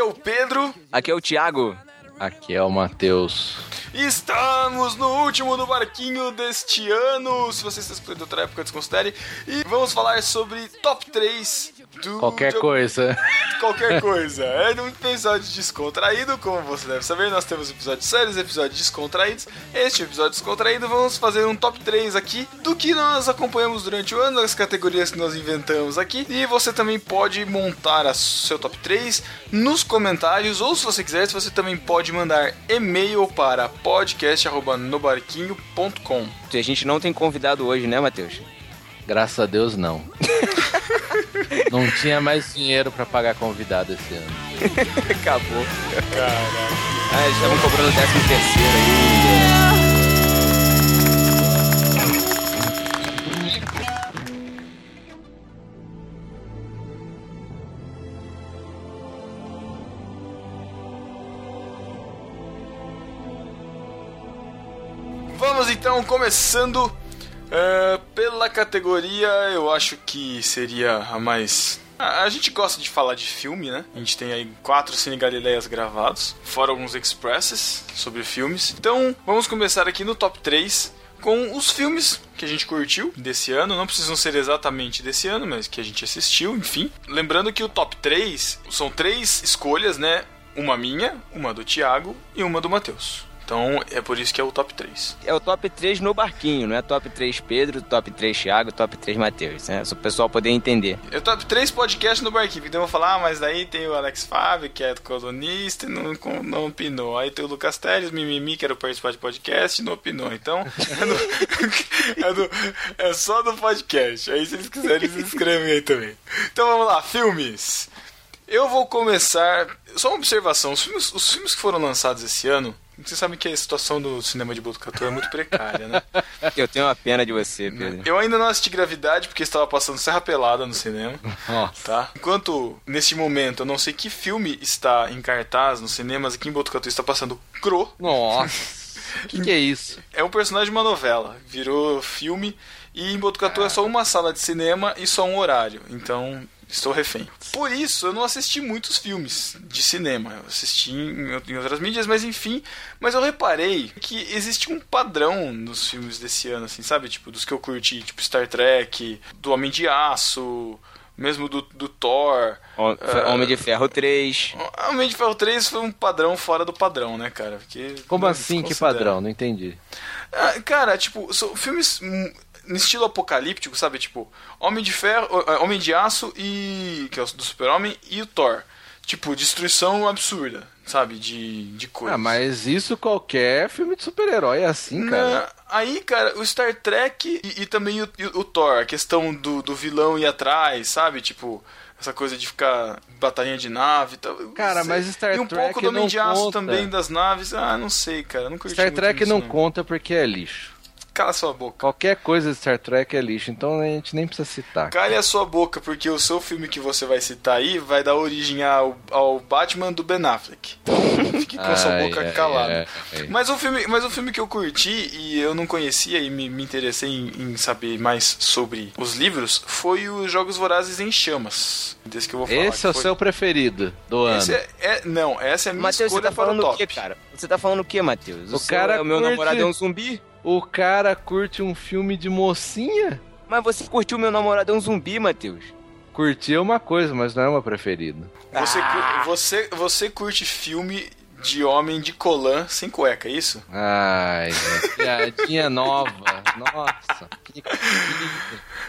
Aqui é o Pedro. Aqui é o Thiago. Aqui é o Matheus. Estamos no último do barquinho deste ano. Se você está escolhendo outra época, desconsidere. E vamos falar sobre top 3 do. Qualquer coisa. Qualquer coisa. É um episódio descontraído, como você deve saber. Nós temos episódios sérios, episódios descontraídos. Este episódio descontraído, vamos fazer um top 3 aqui do que nós acompanhamos durante o ano, as categorias que nós inventamos aqui. E você também pode montar o seu top 3 nos comentários, ou se você quiser, você também pode mandar e-mail para podcast.nobarquinho.com. A gente não tem convidado hoje, né, Matheus? Graças a Deus, não. não tinha mais dinheiro para pagar convidado esse ano. Acabou. Caraca. Ah, eles estavam cobrando décimo terceiro aí. Vamos então, começando uh, pela categoria, eu acho que seria a mais. A, a gente gosta de falar de filme, né? A gente tem aí quatro Cine Galileias gravados, fora alguns expresses sobre filmes. Então, vamos começar aqui no top 3 com os filmes que a gente curtiu desse ano. Não precisam ser exatamente desse ano, mas que a gente assistiu, enfim. Lembrando que o top 3 são três escolhas, né? Uma minha, uma do Thiago e uma do Matheus. Então é por isso que é o top 3. É o top 3 no barquinho, não é top 3 Pedro, top 3 Thiago, top 3 Matheus, né? Só o pessoal poder entender. É o top 3 podcast no barquinho. Então eu vou falar, ah, mas daí tem o Alex Fábio, que é colunista e não, não opinou. Aí tem o Lucas Teles, Mimimi, que era participar de podcast e não opinou. Então é, no, é, no, é só do podcast. Aí se eles quiserem, se inscrevem aí também. Então vamos lá, filmes. Eu vou começar. Só uma observação: os filmes, os filmes que foram lançados esse ano você sabe que a situação do cinema de Botucatu é muito precária, né? Eu tenho uma pena de você, Pedro. Eu ainda não assisti Gravidade porque estava passando Serra Pelada no cinema. Nossa. Tá? Enquanto, neste momento, eu não sei que filme está em cartaz nos cinemas, aqui em Botucatu está passando Cro. Nossa. O que, que é isso? É um personagem de uma novela. Virou filme. E em Botucatu é só uma sala de cinema e só um horário. Então, Estou refém. Por isso, eu não assisti muitos filmes de cinema. Eu assisti em, em outras mídias, mas enfim. Mas eu reparei que existe um padrão nos filmes desse ano, assim, sabe? Tipo, dos que eu curti, tipo Star Trek, do Homem de Aço, mesmo do, do Thor. Homem uh, de Ferro 3. Homem de Ferro 3 foi um padrão fora do padrão, né, cara? Porque, Como assim? Que padrão? Não entendi. Ah, cara, tipo, são filmes no estilo apocalíptico, sabe? Tipo, Homem de Ferro, é, Homem de Aço e. que é o do Super-Homem e o Thor. Tipo, destruição absurda, sabe? De, de coisas. Ah, mas isso qualquer filme de super-herói é assim, cara. aí, cara, o Star Trek e, e também o, o, Thor, a questão do, do vilão ir atrás, sabe? Tipo, essa coisa de ficar batalha de nave e tal. Cara, mas Star Trek. E um pouco do Homem de Aço também das naves. Ah, não sei, cara. Não Star Trek não, não conta porque é lixo. Cala sua boca. Qualquer coisa de Star Trek é lixo, então a gente nem precisa citar. Cale a sua boca, porque o seu filme que você vai citar aí vai dar origem ao, ao Batman do Ben Affleck. Então fique com ai, sua boca ai, calada. Ai, mas, o filme, mas o filme que eu curti e eu não conhecia e me, me interessei em, em, saber mais sobre os livros foi os Jogos Vorazes em Chamas. Desse que eu vou falar. Esse é o foi... seu preferido do Esse ano. É, é, não, essa é a minha Mateus, escolha você tá falando para o quê, cara? Você tá falando o quê, Matheus? O, o cara é o meu curte... namorado é um zumbi? O cara curte um filme de mocinha? Mas você curtiu Meu Namorado é um Zumbi, Matheus? Curti é uma coisa, mas não é uma preferida. Você, ah. você, você curte filme de homem de colã sem cueca, é isso? Ai, piadinha nova. Nossa, que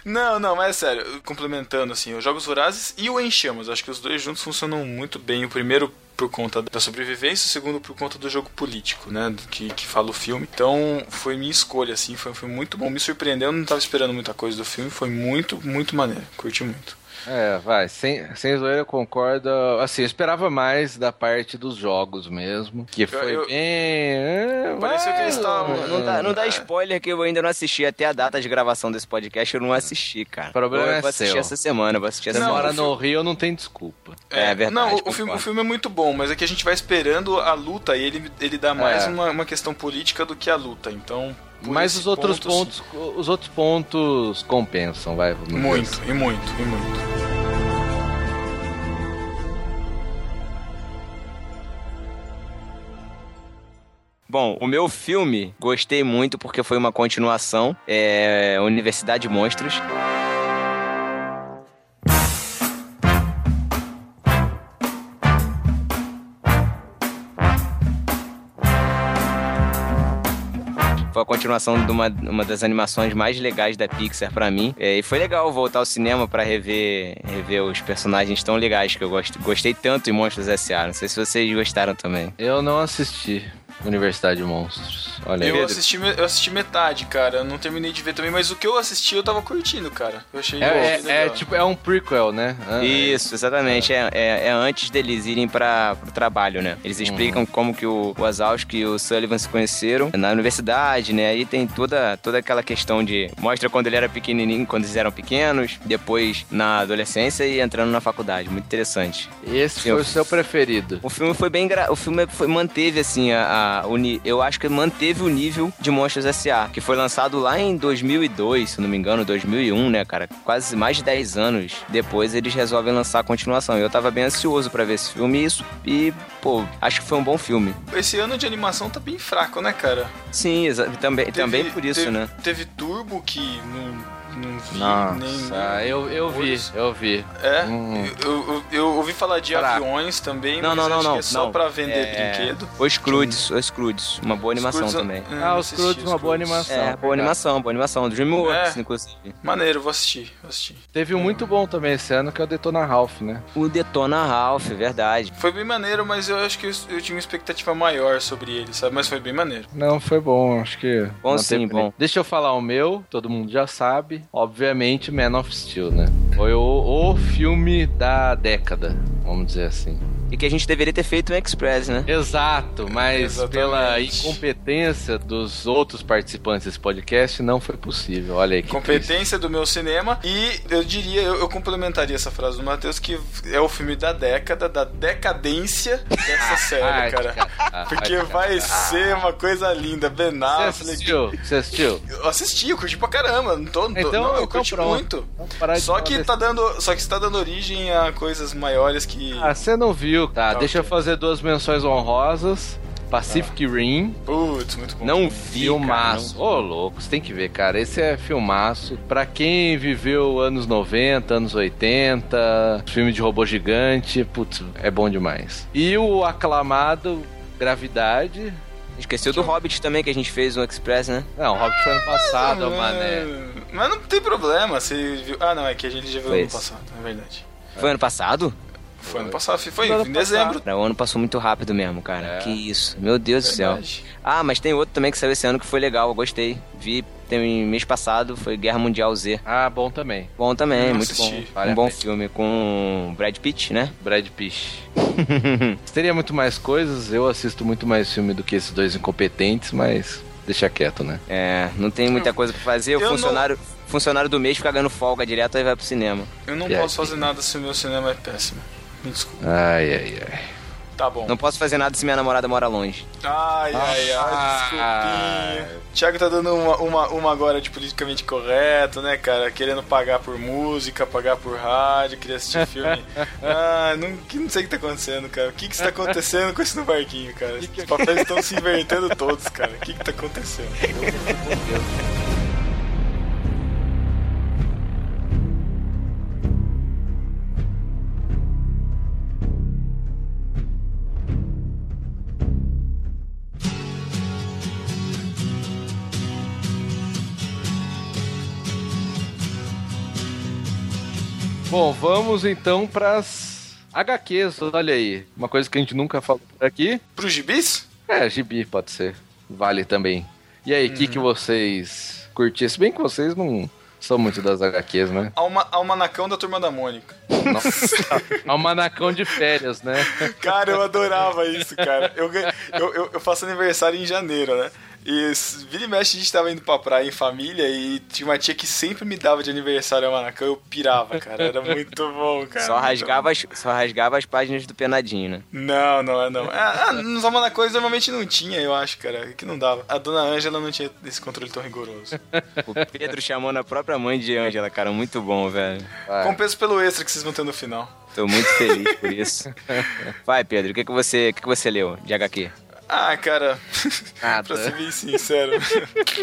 Não, não, mas é sério, complementando assim, os Jogos Vorazes e o Enchamas, acho que os dois juntos funcionam muito bem. O primeiro por conta da sobrevivência, o segundo por conta do jogo político, né, que, que fala o filme. Então, foi minha escolha, assim, foi, foi muito bom, me surpreendeu, eu não estava esperando muita coisa do filme, foi muito, muito maneiro, curti muito. É, vai, sem, sem zoeira eu concordo. Assim, eu esperava mais da parte dos jogos mesmo. Que foi eu, bem. É, pareceu que eles estavam. Não, dá, não dá spoiler que eu ainda não assisti. Até a data de gravação desse podcast eu não assisti, cara. O problema eu, eu vou assistir seu. essa semana, vou assistir essa Você semana. mora no Rio, não tem desculpa. É, é verdade. Não, o filme, o filme, é muito bom, mas é que a gente vai esperando a luta e ele, ele dá mais é. uma, uma questão política do que a luta. Então, mas os outros ponto, pontos, os outros pontos compensam, vai. Muito, assim. e muito, e muito. Bom, o meu filme gostei muito porque foi uma continuação, é Universidade Monstros. Foi a continuação de uma, uma das animações mais legais da Pixar para mim. É, e foi legal voltar ao cinema para rever, rever os personagens tão legais que eu gost, gostei tanto em Monstros S.A. Não sei se vocês gostaram também. Eu não assisti. Universidade de Monstros. Olha eu assisti, eu assisti metade, cara. Eu não terminei de ver também, mas o que eu assisti eu tava curtindo, cara. Eu achei é, bom, é, é, tipo, é um prequel, né? Ah, Isso, exatamente. É. É, é, antes deles irem para o trabalho, né? Eles uhum. explicam uhum. como que o Wazowski e o Sullivan se conheceram na universidade, né? Aí tem toda, toda aquela questão de... Mostra quando ele era pequenininho, quando eles eram pequenos, depois na adolescência e entrando na faculdade. Muito interessante. Esse Sim, foi o seu preferido? O filme foi bem... Gra... O filme foi, manteve, assim, a eu acho que manteve o nível de Monstros S.A., que foi lançado lá em 2002, se não me engano, 2001, né, cara? Quase mais de 10 anos depois eles resolvem lançar a continuação. Eu tava bem ansioso para ver esse filme e isso, e, pô, acho que foi um bom filme. Esse ano de animação tá bem fraco, né, cara? Sim, também, teve, também por isso, teve, né? Teve Turbo que não não vi Nossa, nem. eu, eu vi, eu vi. É? Hum. Eu, eu, eu, ouvi falar de Caraca. aviões também, não, não, não, não, é só não. pra vender é... brinquedo. Os Crudes, os Crudes. Uma boa animação também. ah, os Crudes, uma boa animação. É, boa animação, boa animação. DreamWorks, é. inclusive. Maneiro, vou assistir, vou assistir. Teve um muito bom também esse ano, que é o Detona Ralph, né? O Detona Ralph, verdade. Foi bem maneiro, mas eu acho que eu, eu tinha uma expectativa maior sobre ele, sabe? Mas foi bem maneiro. Não, foi bom, acho que... Bom sim, bom. Deixa eu falar o meu, todo mundo já sabe. Obviamente, Man of Steel, né? Foi o, o filme da década, vamos dizer assim. E que a gente deveria ter feito um Express, né? Exato, mas Exatamente. pela incompetência dos outros participantes desse podcast, não foi possível. Olha aí. Que Competência triste. do meu cinema. E eu diria, eu, eu, complementaria essa frase do Matheus, que é o filme da década, da decadência dessa série, ai, cara. cara. Porque ai, vai cara. ser uma coisa linda. Ben Affleck. Você assistiu? Você assistiu? Eu assisti, eu curti pra caramba. Não tô, então, não, eu curti pronto. muito. Só que, tá dando, só que está dando origem a coisas maiores que. Ah, você não viu Tá, deixa eu fazer duas menções honrosas. Pacific ah. Rim. Putz, muito bom. Não vi, Filmaço. Ô, oh, louco, você tem que ver, cara. Esse é filmaço. Pra quem viveu anos 90, anos 80, filme de robô gigante, putz, é bom demais. E o aclamado Gravidade. Esqueceu do Hobbit também, que a gente fez no Express, né? Não, o Hobbit foi ano passado, ah, mané. Mas não tem problema, você viu... Ah, não, é que a gente já viu foi ano passado, é verdade. Foi ano passado? Foi ano passado, foi em, em dezembro. O ano passou muito rápido mesmo, cara. É. Que isso. Meu Deus Verdade. do céu. Ah, mas tem outro também que saiu esse ano que foi legal, eu gostei. Vi tem mês passado, foi Guerra Mundial Z. Ah, bom também. Bom também, eu muito assisti. bom. Vale um bom filme com Brad Pitt, né? Brad Pitt. Teria muito mais coisas, eu assisto muito mais filme do que esses dois incompetentes, mas deixa quieto, né? É, não tem muita coisa pra fazer. O funcionário, não... funcionário do mês fica ganhando folga direto e vai pro cinema. Eu não posso fazer nada se o meu cinema é péssimo. Me desculpa. Ai, ai, ai. Tá bom. Não posso fazer nada se minha namorada mora longe. Ai, ai, ai, ah, desculpinha. Thiago tá dando uma, uma, uma agora de politicamente correto, né, cara? Querendo pagar por música, pagar por rádio, queria assistir filme. ah, não, não sei o que tá acontecendo, cara. O que que está acontecendo com esse no barquinho, cara? Os papéis estão se invertendo todos, cara. O que que tá acontecendo? Bom, vamos então pras HQs, olha aí. Uma coisa que a gente nunca falou por aqui. Pros gibis? É, gibi pode ser. Vale também. E aí, o que, que uhum. vocês curtiram? Se bem que vocês não são muito das HQs, né? Alma, Almanacão da Turma da Mônica. Nossa. Almanacão de férias, né? Cara, eu adorava isso, cara. Eu, eu, eu faço aniversário em janeiro, né? E vira e mexe a gente tava indo pra praia em família e tinha uma tia que sempre me dava de aniversário a Manacão eu pirava, cara. Era muito bom, cara. Só rasgava, as, só rasgava as páginas do penadinho, né? Não, não, não. Ah, nos Amanacões normalmente não tinha, eu acho, cara. Que não dava. A dona Ângela não tinha esse controle tão rigoroso. o Pedro chamando a própria mãe de Ângela, cara. Muito bom, velho. Vai. Compensa pelo extra que vocês vão ter no final. Tô muito feliz por isso. Vai, Pedro, o que, que, você, que, que você leu de HQ? Ah, cara. pra ser bem sincero.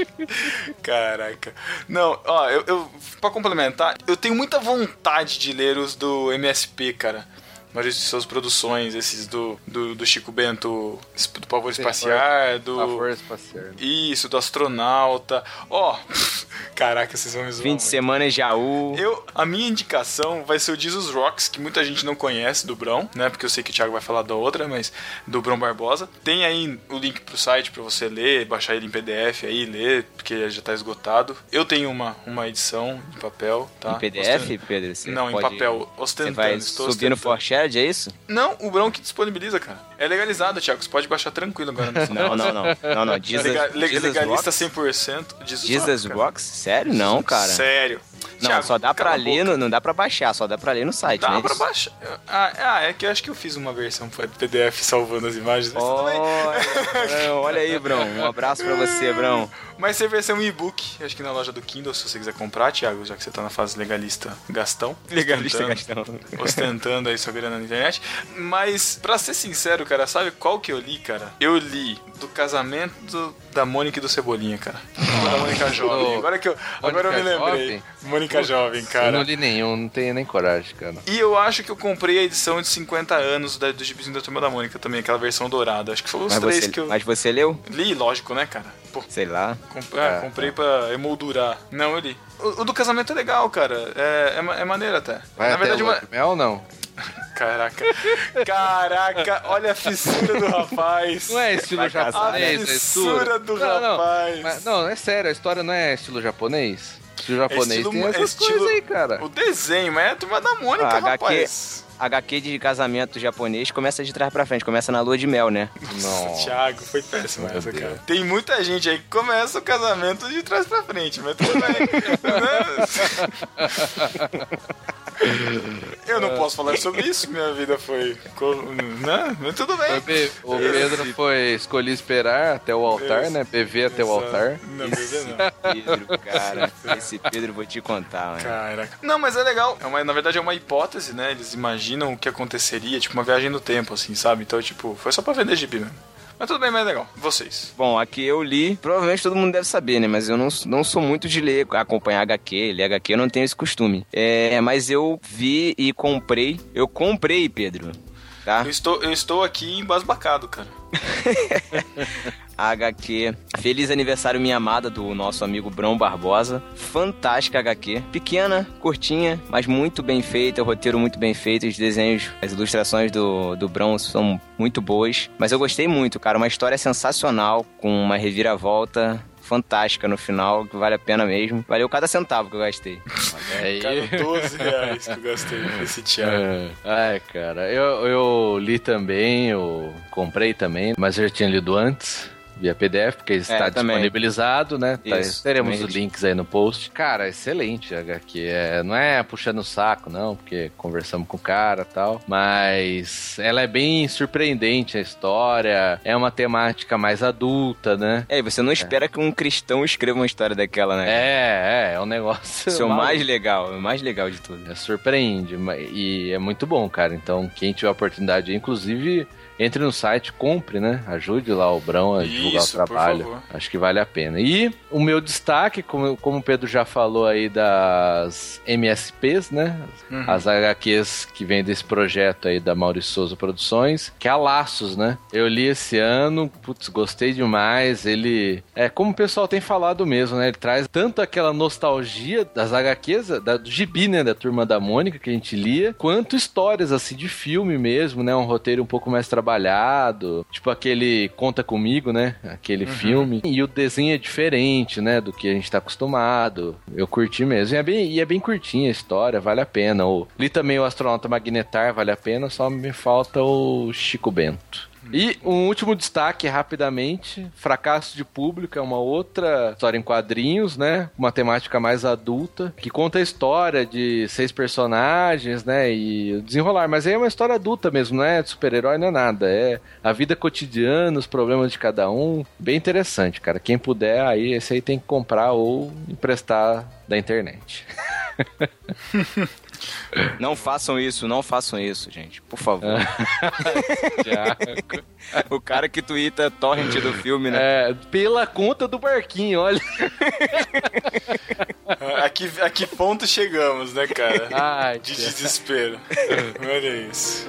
Caraca. Não, ó, eu, eu. Pra complementar, eu tenho muita vontade de ler os do MSP, cara. Maurício de suas produções, esses do, do, do Chico Bento, do Pavor Espacial, do. Pavor Espacial. Isso, do Astronauta. Ó, oh, caraca, vocês vão me zoar. Fim de semana em Jaú. Eu, a minha indicação vai ser o Jesus Rocks, que muita gente não conhece do Brão, né? Porque eu sei que o Thiago vai falar da outra, mas do Brão Barbosa. Tem aí o link pro site para você ler, baixar ele em PDF aí, ler, porque já tá esgotado. Eu tenho uma, uma edição de papel, tá? Em PDF, Pedro? Você não, em papel, ostentando. Você vai subir ostentando. no Forshared, é isso? Não, o Brão que disponibiliza, cara. É legalizado, Thiago. Você pode baixar tranquilo agora. Não, não, não. Não, não. Jesus, Lega, Jesus legalista Rocks? 100%. Jesus, Jesus Rocks? Sério? Não, cara. Sério. Não, Thiago, só dá pra ler, no, não dá pra baixar, só dá pra ler no site, Dá né? pra baixar. Ah, ah, é que eu acho que eu fiz uma versão PDF salvando as imagens. Bem. Olha, olha aí, Brão. Um abraço pra você, Brão. Mas tem versão e-book, acho que na loja do Kindle, se você quiser comprar, Thiago, já que você tá na fase legalista Gastão. Legalista ostentando, Gastão. ostentando aí sua grana na internet. Mas, pra ser sincero, cara, sabe qual que eu li, cara? Eu li do casamento da Mônica e do Cebolinha, cara. da Mônica Jovem. Agora que eu, agora eu me lembrei. Jovem? Mônica Jovem, Eu cara. não li nenhum, não tenho nem coragem, cara. E eu acho que eu comprei a edição de 50 anos da, do Gibizinho da Turma da Mônica também, aquela versão dourada. Acho que foi os Mas três você, que eu mas você leu? li, lógico, né, cara? Pô, Sei lá. Comp- ah, É, comprei pra emoldurar. Não, eu li. O, o do casamento é legal, cara. É, é, é maneiro até. Vai Na até verdade, uma... Mel ou não? Caraca. Caraca, olha a fissura do rapaz. Não é estilo japonês, A é fissura estilo... do não, não. rapaz. Mas, não, é sério, a história não é estilo japonês? Estilo japonês estilo- tem é essas estilo- coisas aí, cara. O desenho, mas é a turma da Mônica, Ah, rapaz. HQ de casamento japonês começa de trás pra frente, começa na lua de mel, né? Não. Thiago, foi péssimo Meu essa, Deus. cara. Tem muita gente aí que começa o casamento de trás pra frente, mas tudo bem. Eu não posso falar sobre isso, minha vida foi. Né? Mas tudo bem. O Pedro foi escolher esperar até o altar, né? PV até o altar. Não, bebê não. Pedro, cara. Esse Pedro eu vou te contar, mano. Caraca. Não, mas é legal. É uma, na verdade é uma hipótese, né? Eles imaginam o que aconteceria, tipo uma viagem no tempo, assim, sabe? Então, tipo, foi só pra vender gibi mesmo. Mas tudo bem, mas é legal. Vocês. Bom, aqui eu li, provavelmente todo mundo deve saber, né? Mas eu não, não sou muito de ler, acompanhar HQ, ler HQ, eu não tenho esse costume. É, mas eu vi e comprei. Eu comprei, Pedro. Tá? Eu estou, eu estou aqui embasbacado, cara. HQ Feliz Aniversário Minha Amada, do nosso amigo Brão Barbosa. Fantástica HQ. Pequena, curtinha, mas muito bem feita. O roteiro muito bem feito. Os desenhos, as ilustrações do, do Brão são muito boas. Mas eu gostei muito, cara. Uma história sensacional, com uma reviravolta fantástica no final, que vale a pena mesmo. Valeu cada centavo que eu gastei. Aí. Cara, 12 reais que eu gastei nesse Thiago. É. Ai, cara, eu, eu li também, eu comprei também, mas eu já tinha lido antes. Via PDF, porque está também. disponibilizado, né? Tá- Isso, teremos os links aí no post. Cara, excelente a HQ. É, não é puxando o saco, não, porque conversamos com o cara e tal. Mas ela é bem surpreendente a história. É uma temática mais adulta, né? É, e você não espera que um cristão escreva uma história daquela, né? É, é, é um negócio. Isso é o mais legal, é o mais legal de tudo. É, surpreende e é muito bom, cara. Então, quem tiver a oportunidade, inclusive, entre no site, compre, né? Ajude lá o Brão a divulgar Isso, o por trabalho. Acho que vale a pena. E o meu destaque, como, como o Pedro já falou aí das MSPs, né? Uhum. As HQs que vem desse projeto aí da Maurício Souza Produções, que é a Laços, né? Eu li esse ano, putz, gostei demais. Ele é como o pessoal tem falado mesmo, né? Ele traz tanto aquela nostalgia das HQs, da, do gibi, né? Da Turma da Mônica que a gente lia, quanto histórias assim de filme mesmo, né? Um roteiro um pouco mais trabalhado, tipo aquele Conta Comigo, né? Aquele filme. E o desenho é diferente, né? Do que a gente tá acostumado. Eu curti mesmo. E é bem, e é bem curtinha a história, vale a pena. O, li também o Astronauta Magnetar, vale a pena, só me falta o Chico Bento. E um último destaque rapidamente: Fracasso de Público é uma outra história em quadrinhos, né? Uma temática mais adulta, que conta a história de seis personagens, né? E desenrolar. Mas aí é uma história adulta mesmo, não é de super-herói, não é nada. É a vida cotidiana, os problemas de cada um. Bem interessante, cara. Quem puder, aí esse aí tem que comprar ou emprestar da internet. Não façam isso, não façam isso, gente. Por favor. o cara que twitta torrent do filme, né? É, pela conta do barquinho, olha. a, que, a que ponto chegamos, né, cara? Ai, De desespero. Olha isso.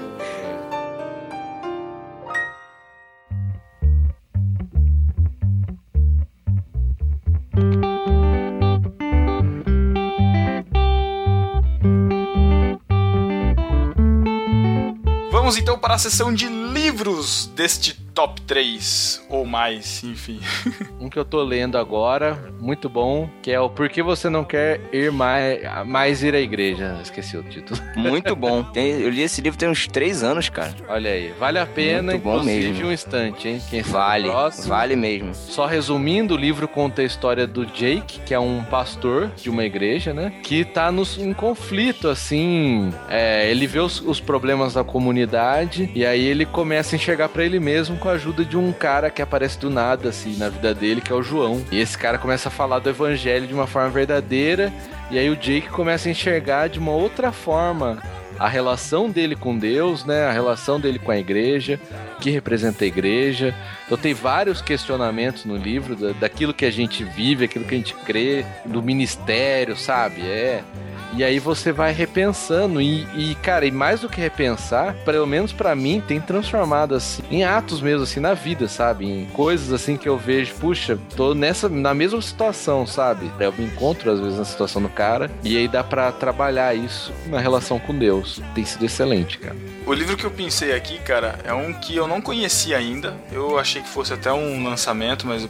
Para a sessão de livros deste top 3 ou mais, enfim. Um que eu tô lendo agora, muito bom, que é o Por que você não quer ir mais, mais ir à igreja? Esqueci o título. Muito bom. Tem, eu li esse livro tem uns 3 anos, cara. Olha aí, vale a pena, Muito bom mesmo. um instante, hein? Quem Vale, vale mesmo. Só resumindo, o livro conta a história do Jake, que é um pastor de uma igreja, né? Que tá nos, em conflito, assim. é, ele vê os, os problemas da comunidade e aí ele começa a enxergar pra ele mesmo com a ajuda de um cara que aparece do nada, assim, na vida dele, que é o João. E esse cara começa a falar do evangelho de uma forma verdadeira e aí o Jake começa a enxergar de uma outra forma a relação dele com Deus, né? A relação dele com a igreja, que representa a igreja. Então tem vários questionamentos no livro da, daquilo que a gente vive, aquilo que a gente crê, do ministério, sabe? É. E aí você vai repensando e, e, cara, e mais do que repensar, pelo menos pra mim, tem transformado assim em atos mesmo assim na vida, sabe? Em coisas assim que eu vejo, puxa, tô nessa na mesma situação, sabe? Eu me encontro às vezes na situação do cara e aí dá pra trabalhar isso na relação com Deus. Tem sido excelente, cara. O livro que eu pensei aqui, cara, é um que eu não conhecia ainda. Eu achei que fosse até um lançamento, mas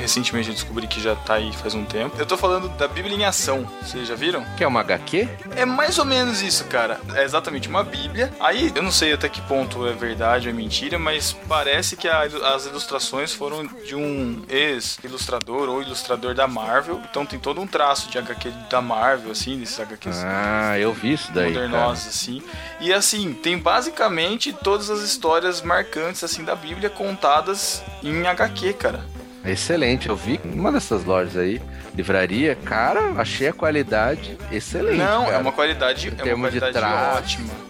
recentemente eu descobri que já tá aí faz um tempo. Eu tô falando da Bíblia em Ação. Vocês já viram? Que é uma HQ? É mais ou menos isso, cara. É exatamente uma Bíblia. Aí eu não sei até que ponto é verdade ou é mentira, mas parece que a- as ilustrações foram de um ex-ilustrador ou ilustrador da Marvel. Então tem todo um traço de HQ da Marvel, assim, desses HQs Ah, eu vi isso daí. Modernosos, assim. E assim, tem basicamente todas as histórias marcantes, assim, da Bíblia contadas em HQ, cara. Excelente, eu vi uma dessas lojas aí, livraria, cara, achei a qualidade excelente. não, é cara. uma qualidade, é uma qualidade ótima.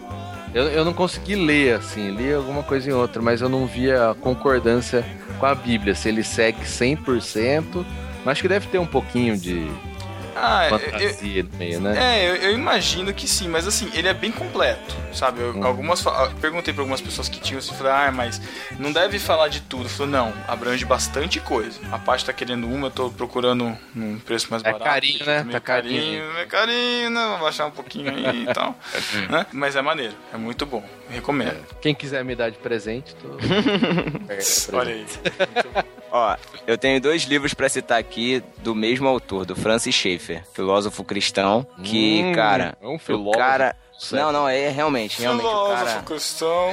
Eu, eu não consegui ler, assim, li alguma coisa em outra, mas eu não via concordância com a Bíblia, se ele segue 100%, mas acho que deve ter um pouquinho de Ah, eu, fantasia no meio, né? É, eu, eu imagino que sim, mas assim, ele é bem completo, sabe? Eu, Hum. algumas eu perguntei pra algumas pessoas que tinham assim, falei, ah, mas não deve falar de tudo. Falei, não, abrange bastante coisa. A parte tá querendo uma, eu tô procurando num preço mais É barato. carinho, né? Tá carinho. É carinho, né? Vou baixar um pouquinho aí e tal. né? Mas é maneiro, é muito bom. Recomendo. Quem quiser me dar de presente, tô... É, Olha aí. Ó, eu tenho dois livros pra citar aqui do mesmo autor, do Francis Schaeffer, filósofo cristão, que, Hum, cara, é um o filósofo. cara... sério. Não, não, é realmente, realmente Filósofo cara... cristão.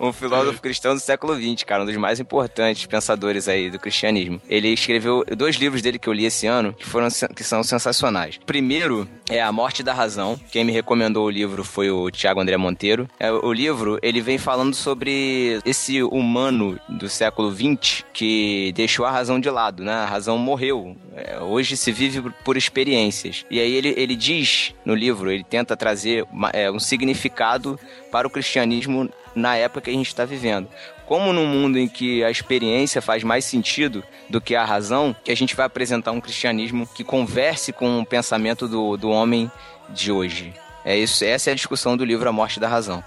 um filósofo cristão do século XX, cara, um dos mais importantes pensadores aí do cristianismo. Ele escreveu dois livros dele que eu li esse ano, que foram que são sensacionais. Primeiro é A Morte da Razão. Quem me recomendou o livro foi o Tiago André Monteiro. É, o livro, ele vem falando sobre esse humano do século XX que deixou a razão de lado, né? A razão morreu. É, hoje se vive por experiências. E aí ele, ele diz no livro, ele tenta trazer uma- é, um significado para o cristianismo na época que a gente está vivendo. Como num mundo em que a experiência faz mais sentido do que a razão, que a gente vai apresentar um cristianismo que converse com o pensamento do, do homem de hoje. É isso, essa é a discussão do livro A Morte da Razão.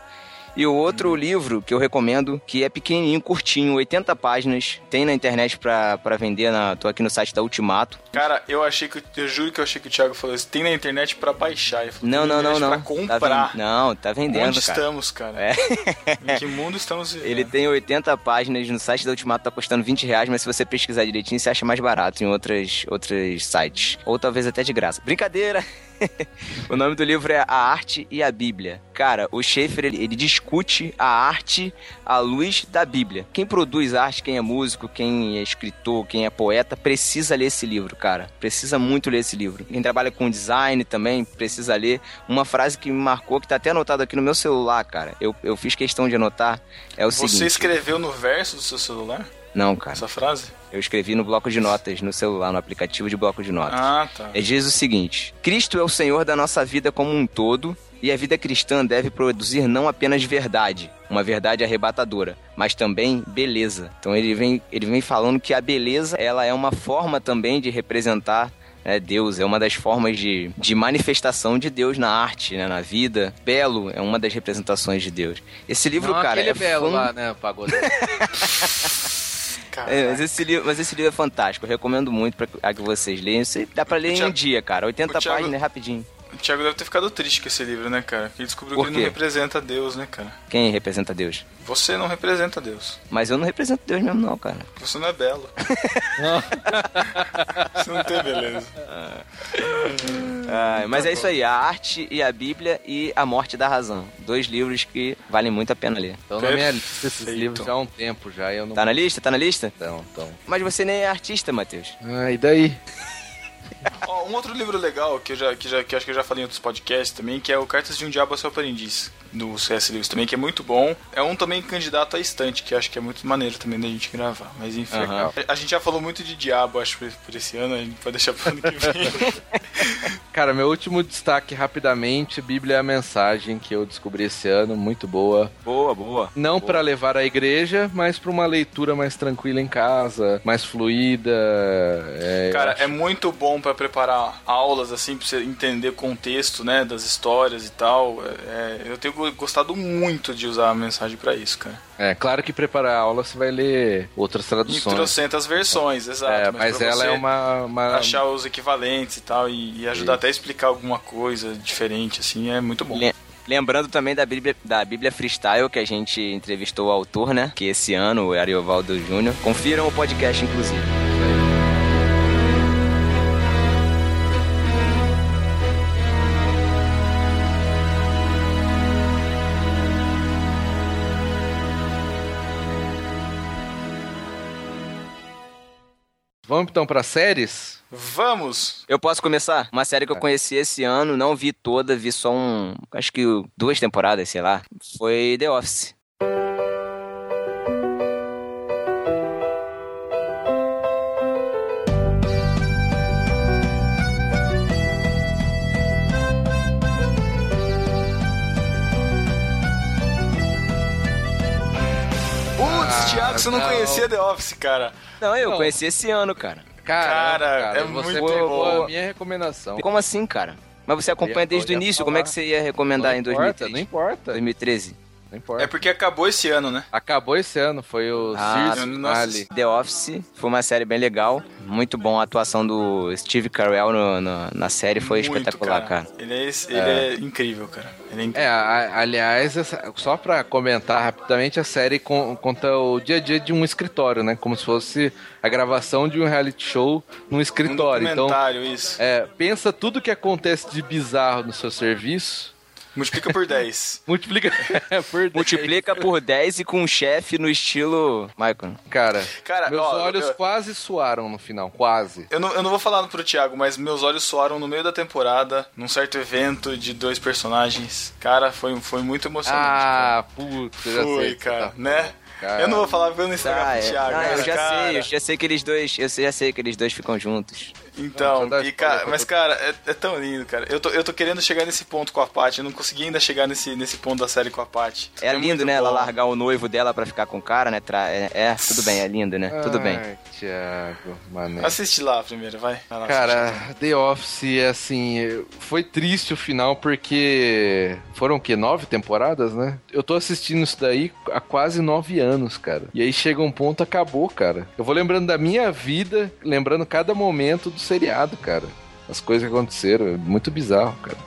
E o outro livro que eu recomendo, que é pequenininho, curtinho, 80 páginas, tem na internet pra, pra vender, na, tô aqui no site da Ultimato. Cara, eu achei que. Eu juro que eu achei que o Thiago falou isso. Tem na internet pra baixar. Ele falou, Não, não, não, não. Pra Tá comprar. ven- não, tá vendendo, Onde cara. estamos, cara? É. Em que mundo estamos vivendo? Ele tem 80 páginas no site da Ultimato, tá custando 20 reais, mas se você pesquisar direitinho, você acha mais barato em outras, outros sites. Ou talvez até de graça. Brincadeira! o nome do livro é A Arte e a Bíblia. Cara, o Schaefer, ele, ele discute a arte à luz da Bíblia. Quem produz arte, quem é músico, quem é escritor, quem é poeta, precisa ler esse livro, cara. Precisa muito ler esse livro. Quem trabalha com design também precisa ler. Uma frase que me marcou, que tá até anotado aqui no meu celular, cara. Eu, eu fiz questão de anotar. É o Você seguinte. escreveu no verso do seu celular? Não, cara. Essa frase? Eu escrevi no bloco de notas, no celular, no aplicativo de bloco de notas. Ah, tá. Ele diz o seguinte: Cristo é o Senhor da nossa vida como um todo, e a vida cristã deve produzir não apenas verdade, uma verdade arrebatadora, mas também beleza. Então ele vem, ele vem falando que a beleza ela é uma forma também de representar é Deus, é uma das formas de, de manifestação de Deus na arte, né, na vida. Belo é uma das representações de Deus. Esse livro, Não, cara, é belo fan- lá, né, Pagoda? Caraca. É, mas, esse livro, mas esse livro é fantástico, eu recomendo muito pra que vocês leiam. Dá pra ler em um dia, cara. 80 o Thiago- páginas é rapidinho. O Thiago deve ter ficado triste com esse livro, né, cara? Ele descobriu Por que ele não representa Deus, né, cara? Quem representa Deus? Você não representa Deus. Mas eu não represento Deus mesmo, não, cara. porque Você não é belo. Você não tem beleza. Ah, mas é isso aí, a arte e a Bíblia e a morte da razão. Dois livros que valem muito a pena ler. Estão na minha lista esses livros já há um tempo já eu não... Tá na lista? Tá na lista? Então, então. Mas você nem é artista, Matheus. Ah, e daí? Ó, um outro livro legal que eu já, que já que acho que eu já falei em outros podcasts também, que é o Cartas de um Diabo ao Seu Aprendiz, do C.S. Lewis também, que é muito bom. É um também candidato a estante, que acho que é muito maneiro também da gente gravar. Mas enfim, Aham. a, a gente já falou muito de diabo, acho, por, por esse ano, a gente pode deixar pro ano que vem. Cara, meu último destaque rapidamente, Bíblia é a mensagem que eu descobri esse ano, muito boa. Boa, boa. Não pra levar à igreja, mas pra uma leitura mais tranquila em casa, mais fluida. é, Cara, é muito bom pra preparar aulas, assim, pra você entender o contexto, né, das histórias e tal. É, eu tenho gostado muito de usar a mensagem pra isso, cara. é, claro que preparar a aula você vai ler outras traduções. trocentas versões, exato. É, mas pra ela é uma, uma- achar os equivalentes e tal, e, e ajudar Isso. até a explicar alguma coisa diferente, assim, é muito bom. Le- Lembrando também da Bíblia, da Bíblia Freestyle, que a gente entrevistou o autor, né? Que esse ano, o Ariovaldo Júnior. Confiram o podcast, inclusive. Vamos então pra séries? Vamos! Eu posso começar? Uma série que eu conheci esse ano, não vi toda, vi só um. Acho que duas temporadas, sei lá. Foi The Office. Você não, não. conhecia The Office, cara. Não, eu Não. conheci esse ano, cara. Caramba, Cara, é você muito bom. a minha recomendação. Como assim, cara? Mas você acompanha ia- desde o início, falar. como é que você ia recomendar não em importa, 2003? Não importa, 2013. Não importa. É porque acabou esse ano, né? Acabou esse ano, foi o Ah, Sears. The Office foi uma série bem legal. Muito bom a atuação do Steve Carell no- no- na série, foi Muito, espetacular, cara. Ele, é, ele é. incrível, cara. Ele é incrível. É, a- aliás, essa- só pra comentar rapidamente, a série con- conta o dia a dia de um escritório, né? Como se fosse a gravação de um reality show num um escritório. então, documentário, isso. é, pensa tudo que acontece de bizarro no seu serviço, Multiplica por 10. multiplica por 10. Multiplica por 10 e com um chefe no estilo Michael. Cara, Cara, meus ó, olhos eu- quase suaram no final, quase. Eu não, eu não vou falar pro Thiago, mas meus olhos soaram no meio da temporada, num certo evento de dois personagens. Cara, foi, foi muito emocionante. Ah, puta, eu já sei foi, cara, tá né? Cara. Eu não vou falar pra eu não estragar Tá, pro é. Thiago. Não, eu mas, já cara, sei, eu já sei que eles dois, eu já sei que eles dois ficam juntos. Então, Não, e, cara, pra mas cara, é, é tão lindo, cara. Eu tô, eu tô querendo chegar nesse ponto com a Paty, eu não consegui ainda chegar nesse, nesse ponto da série com a Paty. É, lindo, muito né? Ela bom. largar o noivo dela pra ficar com o cara, né? Tra- É, é, tudo bem, é lindo, né? Tudo bem. Ai, Thiago, mané. Assiste lá primeiro, vai. vai lá, Cara, assiste. The Office, assim, foi triste o final porque foram o quê? Nove temporadas, né? Eu tô assistindo isso daí há quase nove anos, cara. E aí chega um ponto, acabou, cara. Eu vou lembrando da minha vida, lembrando cada momento do seriado, cara. As coisas que aconteceram, é muito bizarro, cara.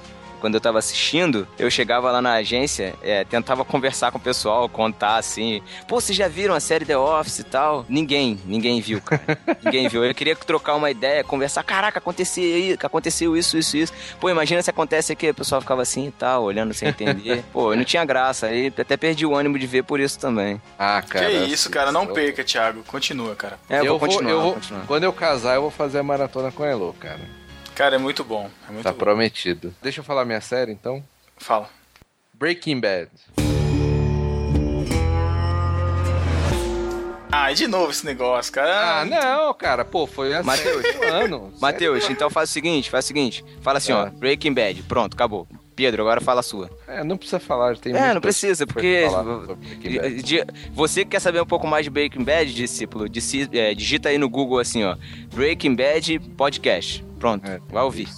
Quando eu tava assistindo, eu chegava lá na agência, é, tentava conversar com o pessoal, contar assim. Pô, vocês já viram a série The Office e tal? Ninguém, ninguém viu, cara. ninguém viu. Eu queria trocar uma ideia, conversar. Caraca, aconteceu, aí- aconteceu isso, isso, isso. Pô, imagina se acontece aqui, o pessoal ficava assim e tal, olhando sem entender. Pô, não tinha graça. Aí até perdi o ânimo de ver por isso também. Ah, Que cara. isso, cara, não perca, Thiago. Continua, cara. É, eu, eu vou continuar, eu vou vou- continuar. Quando eu casar, eu vou fazer a maratona com a Elo, cara. Cara, é muito bom. É muito Tá bom. prometido. Deixa eu falar minha série, então. Fala. Breaking Bad. Ah, e de novo esse negócio, cara. Ah, não, cara. Pô, foi assim Mateus. um ano. Matheus, então faz o seguinte, faz o seguinte. Fala assim, ó, Ah. Breaking Bad, pronto, acabou. Pedro, agora fala a sua. É, não precisa falar, tem É, não precisa, porque de- você que quer saber um pouco mais de Breaking Bad, discípulo, é, digita aí no Google assim, ó, Breaking Bad Podcast. Pronto, É. vai ouvir.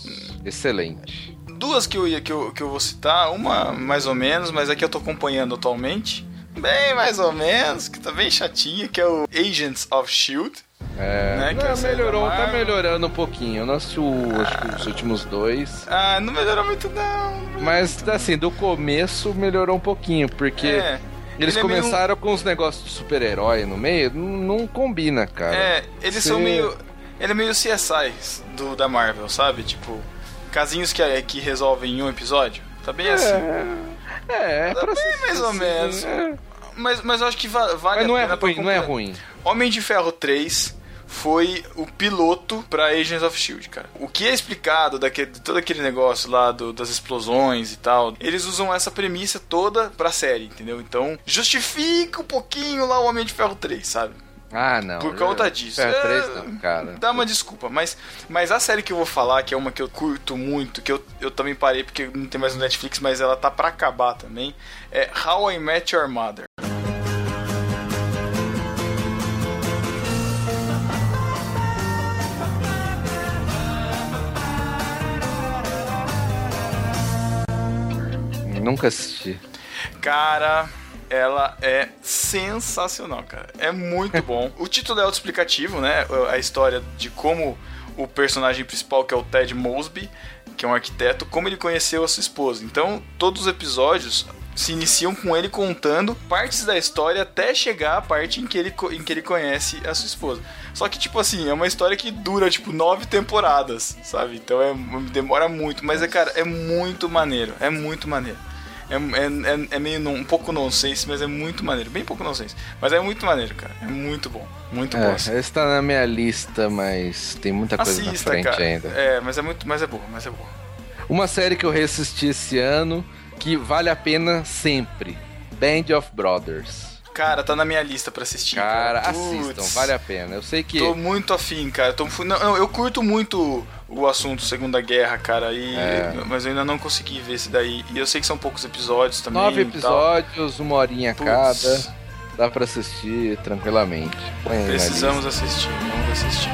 Excelente. Duas que eu, ia, que, eu, que eu vou citar, uma mais ou menos, mas é que eu tô acompanhando atualmente. Bem mais ou menos, que tá bem chatinha, que é o Agents of Shield. É, Né, não, é melhorou, tá melhorando um pouquinho. Eu não assisti o- acho que os últimos dois. Ah, não melhorou muito não. Mas, assim, do começo melhorou um pouquinho, porque É, eles ele é meio- começaram com uns negócios de super-herói no meio, não, não combina, cara. É, eles Você- são meio. Ele é meio CSI do, da Marvel, sabe? Tipo, casinhos que, que resolvem em um episódio. Tá bem assim. É, é Tá pra bem ser mais ou assim, menos. é. Mas, mas eu acho que va- vale Mas não a é pena pra ruim, não é ruim. Homem de Ferro 3 foi o piloto pra Agents of Shield, cara. O que é explicado daquele, de todo aquele negócio lá do- das explosões e tal, eles usam essa premissa toda pra série, entendeu? Então, justifica um pouquinho lá o Homem de Ferro 3, sabe? Ah, não. Por conta disso. É, três É, não, cara. Dá uma desculpa, mas, mas a série que eu vou falar, que é uma que eu curto muito, que eu, eu também parei porque não tem mais no Netflix, mas ela tá pra acabar também, é How I Met Your Mother. Nunca assisti. Cara, ela é sensacional, cara. É muito bom. o título é autoexplicativo, né? A história de como o personagem principal, que é o Ted Mosby, que é um arquiteto, como ele conheceu a sua esposa. Então, todos os episódios se iniciam com ele contando partes da história até chegar a parte em que ele, em que ele conhece a sua esposa. Só que, tipo assim, é uma história que dura, tipo, nove temporadas, sabe? Então é, demora muito, mas é, cara, é muito maneiro. É muito maneiro. É, é, é, é meio non- um pouco nonsense, mas é muito maneiro. Bem pouco nonsense. Mas é muito maneiro, cara. É muito bom. Muito bom. É, assim. esse tá na minha lista, mas tem muita coisa na Assista, frente cara. ainda. É, mas é muito. Mas é boa, mas é boa. Uma série que eu reassisti esse ano, que vale a pena sempre. Band of Brothers. Cara, tá na minha lista pra assistir. Cara, Putz. assistam, vale a pena. Eu sei que. Tô muito afim, cara. Tô, não, eu curto muito o assunto Segunda Guerra, cara. E, É. Mas eu ainda não consegui ver esse daí. E eu sei que são poucos episódios também. Nove episódios, uma horinha Putz, cada. Dá pra assistir tranquilamente. Põe Precisamos assistir. Vamos assistir.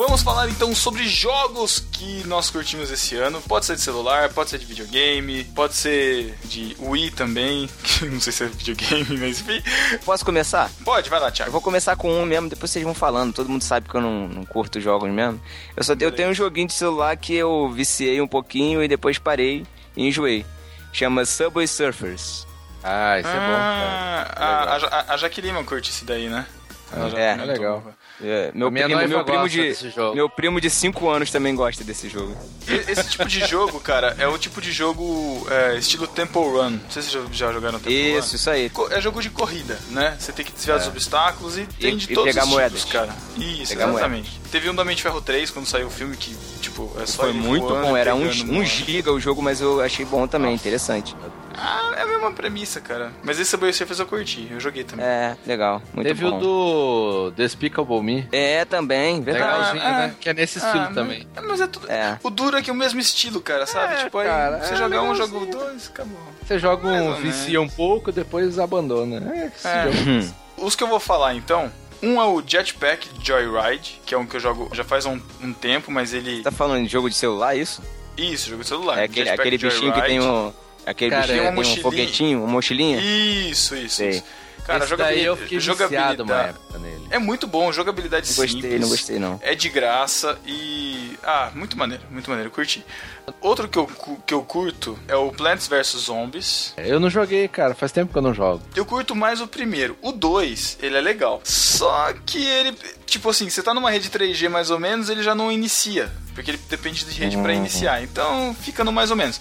Vamos falar então sobre jogos que nós curtimos esse ano. Pode ser de celular, pode ser de videogame, pode ser de Wii também. que Não sei se é videogame, mas enfim. Posso começar? Pode, vai lá, Eu Thiago. vou começar com um mesmo, depois vocês vão falando. Todo mundo sabe que eu não, não curto jogos mesmo. Eu só tenho, eu tenho um joguinho de celular que eu viciei um pouquinho e depois parei e enjoei. Chama Subway Surfers. Ah, isso é bom, Ah, cara. a, a, a Jaque Lima curte esse daí, né? É. É legal. É, meu, primo, noiva meu, primo gosta de, desse jogo. meu primo de 5 anos também gosta desse jogo. E- Esse tipo de jogo, cara, é o tipo de jogo é, estilo Temple Run. Não sei se vocês já, jogaram Temple Run. Isso, isso aí. É jogo de corrida, né? Você tem que desviar dos obstáculos e tem de e todos pegar os moedas. tipos, cara. Isso, Pegar exatamente. Teve um da Mente de Ferro 3, quando saiu o filme, que, tipo, é só Foi muito bom, e era um, um giga o jogo, mas eu achei bom também, interessante. Ah, é a mesma premissa, cara. Mas esse Subway Surfers eu curti, eu joguei também. É, legal, muito Teve bom. o do Despicable Me. É, também, verdade. Legalzinho, Ah, né? Que é nesse estilo Ah, também. Mas, mas é tudo. É. O duro é que é o mesmo estilo, cara, sabe? É, tipo, aí cara, você é joga um, legalzinho. joga o dois, acabou. Você joga um, vicia um pouco, depois abandona. É, esse É. jogo. Os que eu vou falar então. Um é o Jetpack Joyride, que é um que eu jogo já faz um, um tempo, mas ele. Tá falando de jogo de celular, isso? Isso, jogo de celular. é aquele, aquele bichinho que tem um. Aquele Cara, bichinho é tem um mochilinha. foguetinho, uma mochilinha? Isso, isso, Sei. isso. Cara, Esse daí eu jogabili- fiquei viciado uma jogabilidade. época nele. É muito bom, jogabilidade Não gostei, simples. não gostei não. É de graça e. Ah, muito maneiro, muito maneiro, curti. Outro que eu, que eu curto é o Plants vs Zombies. Eu não joguei, cara. Faz tempo que eu não jogo. Eu curto mais o primeiro. O 2, ele é legal. Só que ele, tipo assim, você tá numa rede 3G mais ou menos, ele já não inicia. Porque ele depende de rede pra iniciar. Então fica no mais ou menos.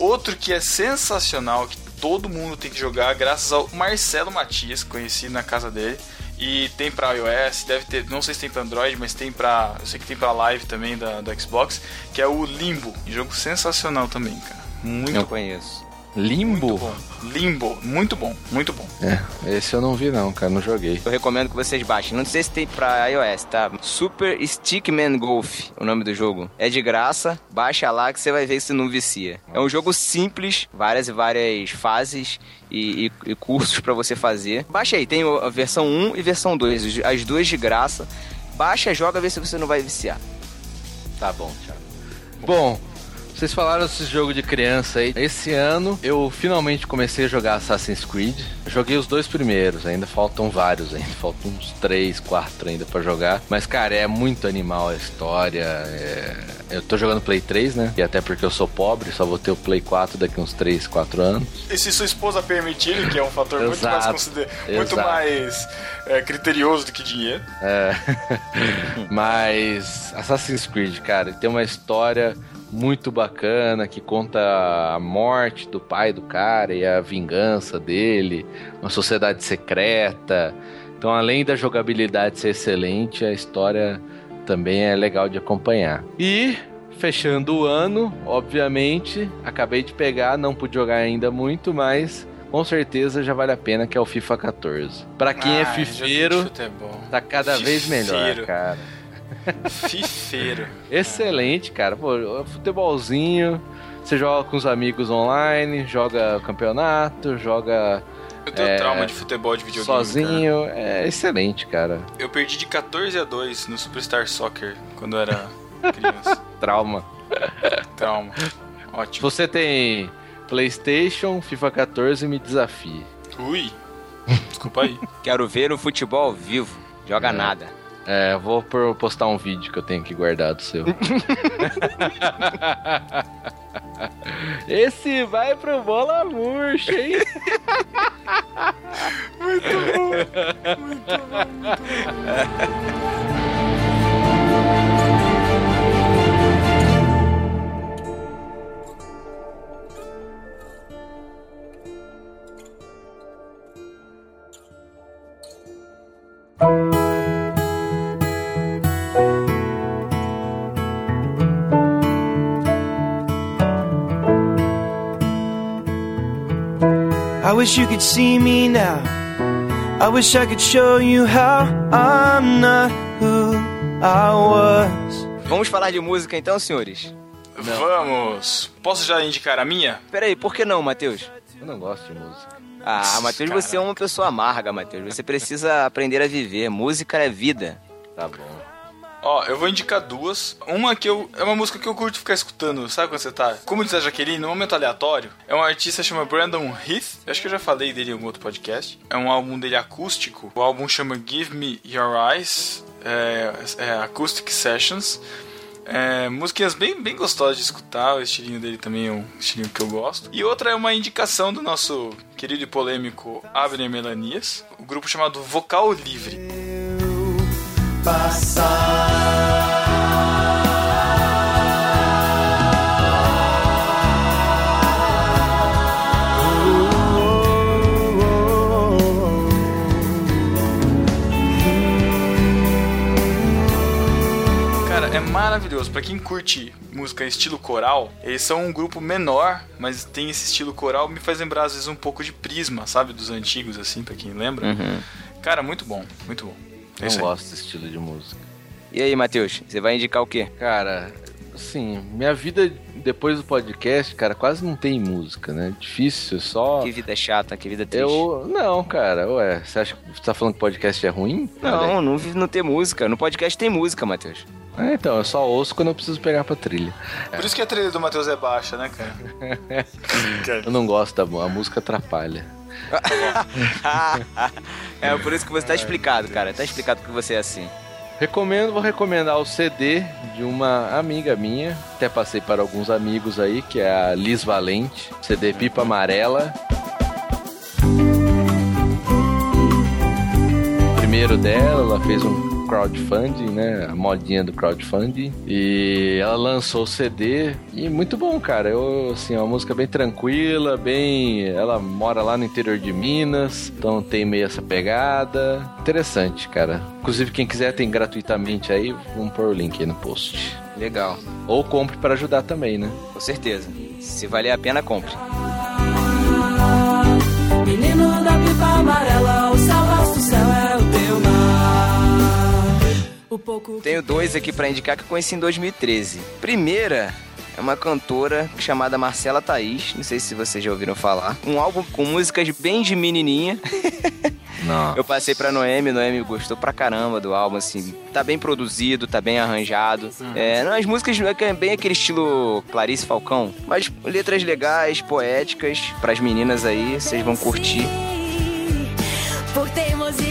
Outro que é sensacional, que todo mundo tem que jogar, graças ao Marcelo Matias, conheci na casa dele. E tem pra iOS, deve ter, não sei se tem pra Android, mas tem pra. Eu sei que tem pra live também da, da Xbox, que é o Limbo. Um jogo sensacional também, cara. Muito Não conheço. Limbo? Muito bom. Limbo, muito bom, muito bom. É, esse eu não vi não, cara, não joguei. Eu recomendo que vocês baixem. Não sei se tem pra iOS, tá? Super Stickman Golf, o nome do jogo. É de graça, baixa lá que você vai ver se não vicia. É um jogo simples, várias e várias fases e, e- e cursos pra você fazer. Baixa aí, tem a versão 1 e versão 2, as duas de graça. Baixa, joga, vê se você não vai viciar. Tá bom, Thiago. Bom, vocês falaram desse jogo de criança aí. Esse ano eu finalmente comecei a jogar Assassin's Creed. Joguei os dois primeiros, ainda faltam vários ainda. Faltam uns três, quatro ainda pra jogar. Mas, cara, é muito animal a história. é- Eu tô jogando Play 3, né? E até porque eu sou pobre, só vou ter o Play 4 daqui uns 3, 4 anos. E se sua esposa permitir, que é um fator muito mais, consider... muito mais é, criterioso do que dinheiro. É. Mas Assassin's Creed, cara, tem uma história muito bacana que conta a morte do pai do cara e a vingança dele, uma sociedade secreta. Então, além da jogabilidade ser excelente, a história também é legal de acompanhar. E fechando o ano, obviamente, acabei de pegar, não pude jogar ainda muito, mas com certeza já vale a pena que é o FIFA 14. Pra quem é Ah, de fifeiro. Tá cada vez melhor, Fifeiro. cara. Fifeiro. Excelente, cara. Pô, futebolzinho. Você joga com os amigos online, joga campeonato, joga Eu tenho É, trauma de futebol de videogame. cara. sozinho. É excelente, cara. Eu perdi de 14 a 2 no Superstar Soccer quando eu era criança. Trauma. Trauma. Ótimo. você tem PlayStation, FIFA 14, me desafie. Ui. Desculpa aí. Quero ver o futebol ao vivo. Joga É. nada. É, vou por- postar um vídeo que eu tenho aqui guardado seu. Esse vai pro bola murcha, hein? I wish you could see me now. I wish I could show you how I'm not who I was. Vamos falar de música então, senhores? Vamos. Posso já indicar a minha? Peraí, por que não, Matheus? Eu não gosto de música. Ah, Matheus, você é uma pessoa amarga, Matheus. Você precisa aprender a viver. Música é vida. Tá bom. Ó, eu vou indicar duas. Uma que eu. É uma música que eu curto ficar escutando. Sabe quando você tá? Como diz a Jaqueline, no momento aleatório. É um artista chama Brandon Heath. Eu acho que eu já falei dele em algum outro podcast. É um álbum dele acústico. O álbum chama Give Me Your Eyes. É, é Acoustic Sessions. É, musiquinhas bem, bem gostosas de escutar. O estilinho dele também é um estilinho que eu gosto. E outra é uma indicação do nosso querido e polêmico Abner Melanias. O grupo chamado Vocal Livre. Cara, é maravilhoso. Pra quem curte música estilo coral, eles são um grupo menor, mas tem esse estilo coral, me faz lembrar às vezes um pouco de Prisma, sabe? Dos antigos, assim, pra quem lembra. Uhum. Cara, muito bom, muito bom. É Não gosto desse estilo de música. E aí, Matheus, você vai indicar o quê? Cara, assim, minha vida depois do podcast, cara, quase não tem música, né? Difícil, só. Que vida chata, que vida triste. Eu. Não, cara, ué, você acha que você tá falando que podcast é ruim? Não, não vive não ter música. No podcast tem música, Matheus. É, então, eu só ouço quando eu preciso pegar pra trilha. Por isso que a trilha do Matheus é baixa, né, cara? Eu não gosto da a música atrapalha. é por isso que você tá explicado, cara. Tá explicado que você é assim. Recomendo, vou recomendar o CD de uma amiga minha, até passei para alguns amigos aí, que é a Liz Valente, CD Pipa Amarela. Primeiro dela, ela fez um crowdfunding, né? A modinha do crowdfunding. E ela lançou o CD e muito bom, cara. Eu, assim, é uma música bem tranquila, bem. Ela mora lá no interior de Minas, então tem meio essa pegada. Interessante, cara. Inclusive, quem quiser tem gratuitamente aí, vamos pôr o link aí no post. Legal. Ou compre para ajudar também, né? Com certeza. Se valer a pena, compre. Menino da pipa amarela, pouco Tenho dois aqui pra indicar que eu conheci em 2013. Primeira é uma cantora chamada Marcela Thaís, não sei se vocês já ouviram falar. Um álbum com músicas bem de menininha. Não. Eu passei pra Noemi, Noemi gostou pra caramba do álbum, assim. Tá bem produzido, tá bem arranjado. É, não, as músicas é bem aquele estilo Clarice Falcão, mas letras legais, poéticas, pras meninas aí, vocês vão curtir. Por teimosia.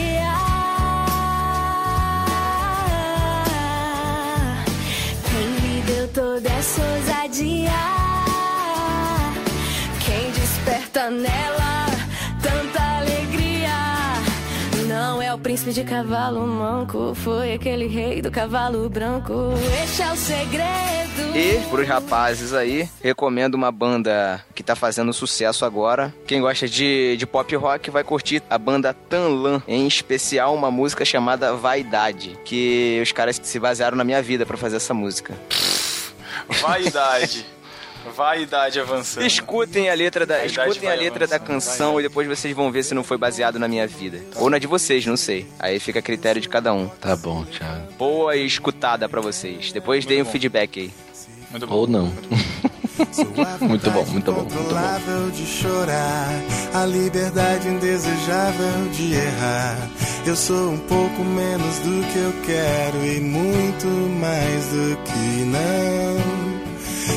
Toda essa ousadia? Quem desperta nela tanta alegria? Não é o príncipe de cavalo manco, foi aquele rei do cavalo branco. Este é o segredo. E, pros rapazes aí, recomendo uma banda que tá fazendo sucesso agora. Quem gosta de, de pop rock vai curtir a banda Tanlan, em especial uma música chamada Vaidade, que os caras se basearam na minha vida pra fazer essa música. Vaidade. Vaidade avançando. Escutem a letra da, Vaidade escutem a letra da canção vai, e depois vocês vão ver se não foi baseado na minha vida. Ou na de vocês, não sei. Aí fica a critério de cada um. Tá bom, Thiago. Boa escutada pra vocês. Depois deem um feedback aí. Muito bom. Ou não. Muito bom, muito bom, muito de chorar, a liberdade indesejável de errar. Eu sou um pouco menos do que eu quero e muito mais do que não.